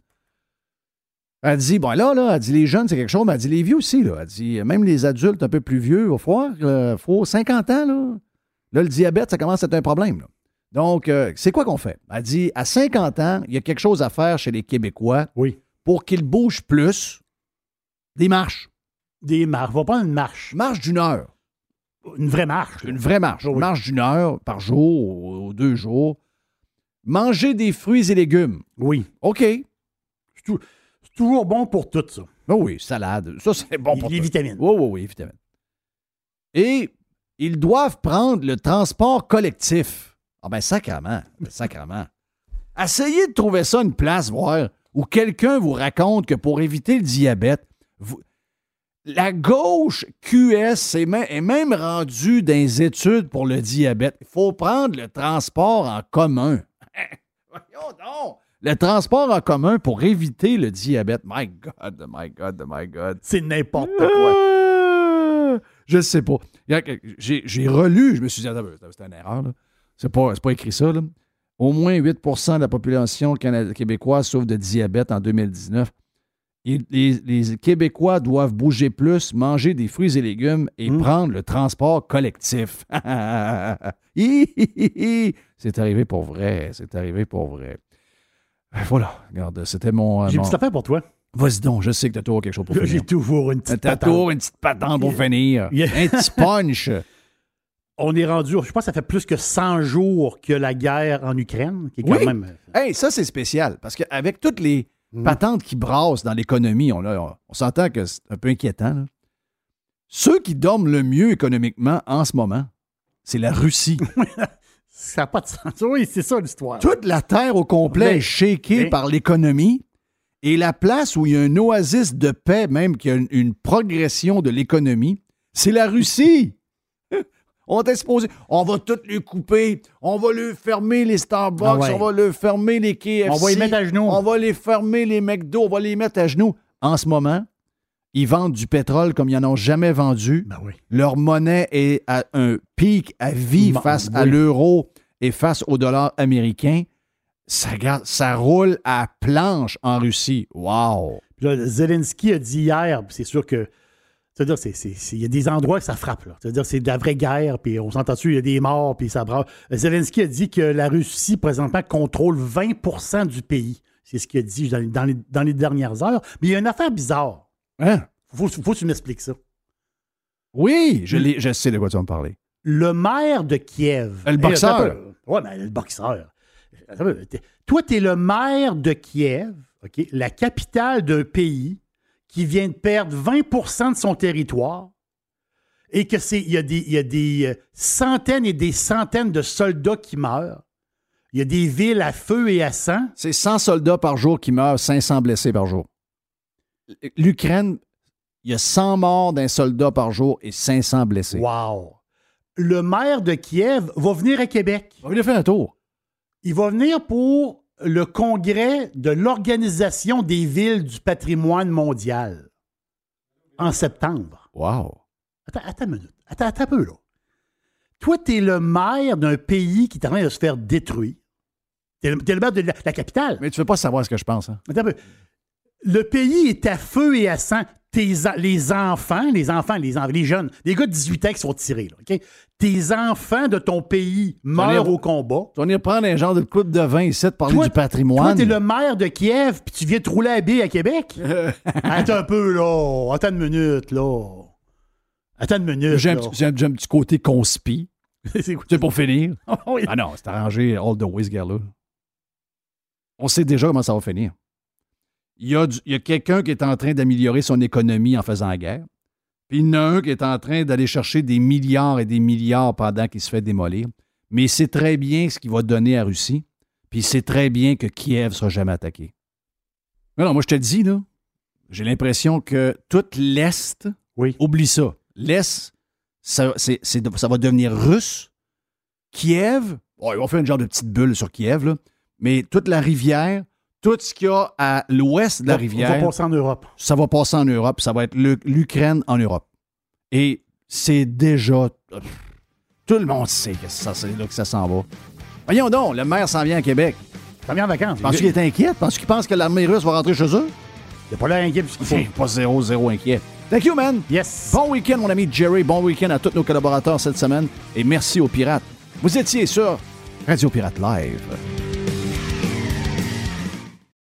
Elle dit, bon, là, là, elle dit, les jeunes, c'est quelque chose, mais elle dit, les vieux aussi, là. Elle dit, même les adultes un peu plus vieux, il va falloir, euh, faut 50 ans, là. Là, le diabète, ça commence à être un problème, là. Donc, euh, c'est quoi qu'on fait? Elle dit, à 50 ans, il y a quelque chose à faire chez les Québécois Oui. pour qu'ils bougent plus. Des marches. Des marches. Va prendre une marche. Marche d'une heure. Une vraie marche. Une vraie marche. Oui. Une marche d'une heure par jour ou, deux jours. Manger des fruits et légumes. Oui. OK. C'est tou- c'est toujours bon pour tout ça. Ben oui, salade. Ça, c'est bon pour les vitamines. Oui, oui, oui, vitamines. Et ils doivent prendre le transport collectif. Ah ben, sacrement. Sacrement. Essayez de trouver ça une place, voir, où quelqu'un vous raconte que pour éviter le diabète, vous- la gauche QS est même, est même rendue dans les études pour le diabète. Il faut prendre le transport en commun. Voyons donc! Le transport en commun pour éviter le diabète. My God, my God, my God. C'est n'importe quoi. Euh, Je sais pas. J'ai relu, je me suis dit, c'est une erreur. C'est pas, pas écrit ça. là. Au moins 8% de la population québécoise souffre de diabète en 2019. Et les, les Québécois doivent bouger plus, manger des fruits et légumes et prendre le transport collectif. C'est arrivé pour vrai. C'est arrivé pour vrai. Voilà, regarde, c'était mon. J'ai une mon- petite affaire pour toi. Vas-y donc, je sais que t'as toujours quelque chose pour J'ai finir. toujours une petite T'as patente. toujours une petite patente pour finir. Yeah. Un petit punch. On est rendu, je pense que ça fait plus que 100 jours que la guerre en Ukraine, qui est quand Oui. même... Hey, ça, c'est spécial. Parce qu'avec toutes les Mhm. patentes qui brassent dans l'économie, on, on, on s'entend que c'est un peu inquiétant. là. Ceux qui dorment le mieux économiquement en ce moment, c'est la Russie. Ça n'a pas de sens. Oui, c'est ça l'histoire. Toute la terre au complet est shakée par l'économie. Et la place où il y a un oasis de paix, même qu'il y a une, une progression de l'économie, c'est la Russie. On est supposé, on va tout lui couper, on va lui fermer les Starbucks, Ah ouais. on va lui fermer les KFC. On va les mettre à genoux. On va les fermer les McDo, on va les mettre à genoux. En ce moment, ils vendent du pétrole comme ils n'en ont jamais vendu. Ben oui. Leur monnaie est à un pic à vie face à l'euro et face au dollar américain. Ça, roule à planche en Russie. Wow! Là, Zelensky a dit hier, c'est sûr que. C'est-à-dire, c'est, c'est- c'est- il y a des endroits que ça frappe. C'est-à-dire, c'est de la vraie guerre, puis on s'entend dessus, il y a des morts, puis ça brasse. Zelensky a dit que la Russie, présentement, contrôle 20% du pays. C'est ce qu'il a dit dans les, dans les- dans les dernières heures. Mais il y a une affaire bizarre. Hein? Faut, faut que tu m'expliques ça. Oui, je, l'ai- je sais de quoi tu vas me parler. Le maire de Kiev. Le boxeur. Hey, attends un peu. Ouais, mais le boxeur. Attends un peu. T'es- Toi, tu es le maire de Kiev, OK, la capitale d'un pays qui vient de perdre 20% de son territoire et que c'est il y a des, il y a des euh, centaines et des centaines de soldats qui meurent. Il y a des villes à feu et à sang. C'est 100 soldats par jour qui meurent, 500 blessés par jour. L'Ukraine, il y a 100 morts d'un soldat par jour et 500 blessés. Wow. Le maire de Kiev va venir à Québec. On va lui faire un tour. Il va venir pour le congrès de l'Organisation des villes du patrimoine mondial en septembre. Wow! Attends, attends une minute. Attends, attends un peu, là. Toi, tu es le maire d'un pays qui est en train de se faire détruire. T'es le, t'es le maire de la, la capitale. Mais tu veux pas savoir ce que je pense. Hein? Attends un peu. Le pays est à feu et à sang. Tes les enfants, les enfants, les, les jeunes, les gars de 18 ans qui sont tirés, là? Tes enfants de ton pays meurent au combat. Tu vas venir prendre un genre de coupe de vin ici, de parler Toi, du patrimoine. Toi, t'es le maire de Kiev, puis tu viens te rouler à bille à Québec? Attends un peu, là. Attends une minute, là. Attends une minute, J'ai un, un- petit côté conspi. C'est pour finir. Oui. Ah non, c'est arrangé all the way, ce gars-là. On sait déjà comment ça va finir. Il y a, quelqu'un qui est en train d'améliorer son économie en faisant la guerre. Puis il y en a un qui est en train d'aller chercher des milliards et des milliards pendant qu'il se fait démolir. Mais il sait très bien ce qu'il va donner à Russie. Puis il sait très bien que Kiev ne sera jamais attaqué. Non, non, moi je te le dis, là, j'ai l'impression que tout l'Est, Oui. oublie ça. L'Est, ça, c'est- c'est- ça va devenir russe. Kiev, ils vont faire une genre de petite bulle sur Kiev, là, mais toute la rivière, tout ce qu'il y a à l'ouest de la On va rivière, passer en Europe. ça va passer en Europe. Ça va être l'Ukraine en Europe. Et c'est déjà. Tout le monde sait que ça, c'est là que ça s'en va. Voyons donc, le maire s'en vient à Québec. Ça vient en vacances. Penses-tu qu'il est inquiet? Penses-tu qu'il pense que l'armée russe va rentrer chez eux? Il a pas l'air inquiet puisqu'il faut. Pas zéro, zéro inquiet. Thank you, man. Yes. Bon week-end, mon ami Jerry. Bon week-end à tous nos collaborateurs cette semaine. Et merci aux pirates. Vous étiez sur Radio Pirate Live.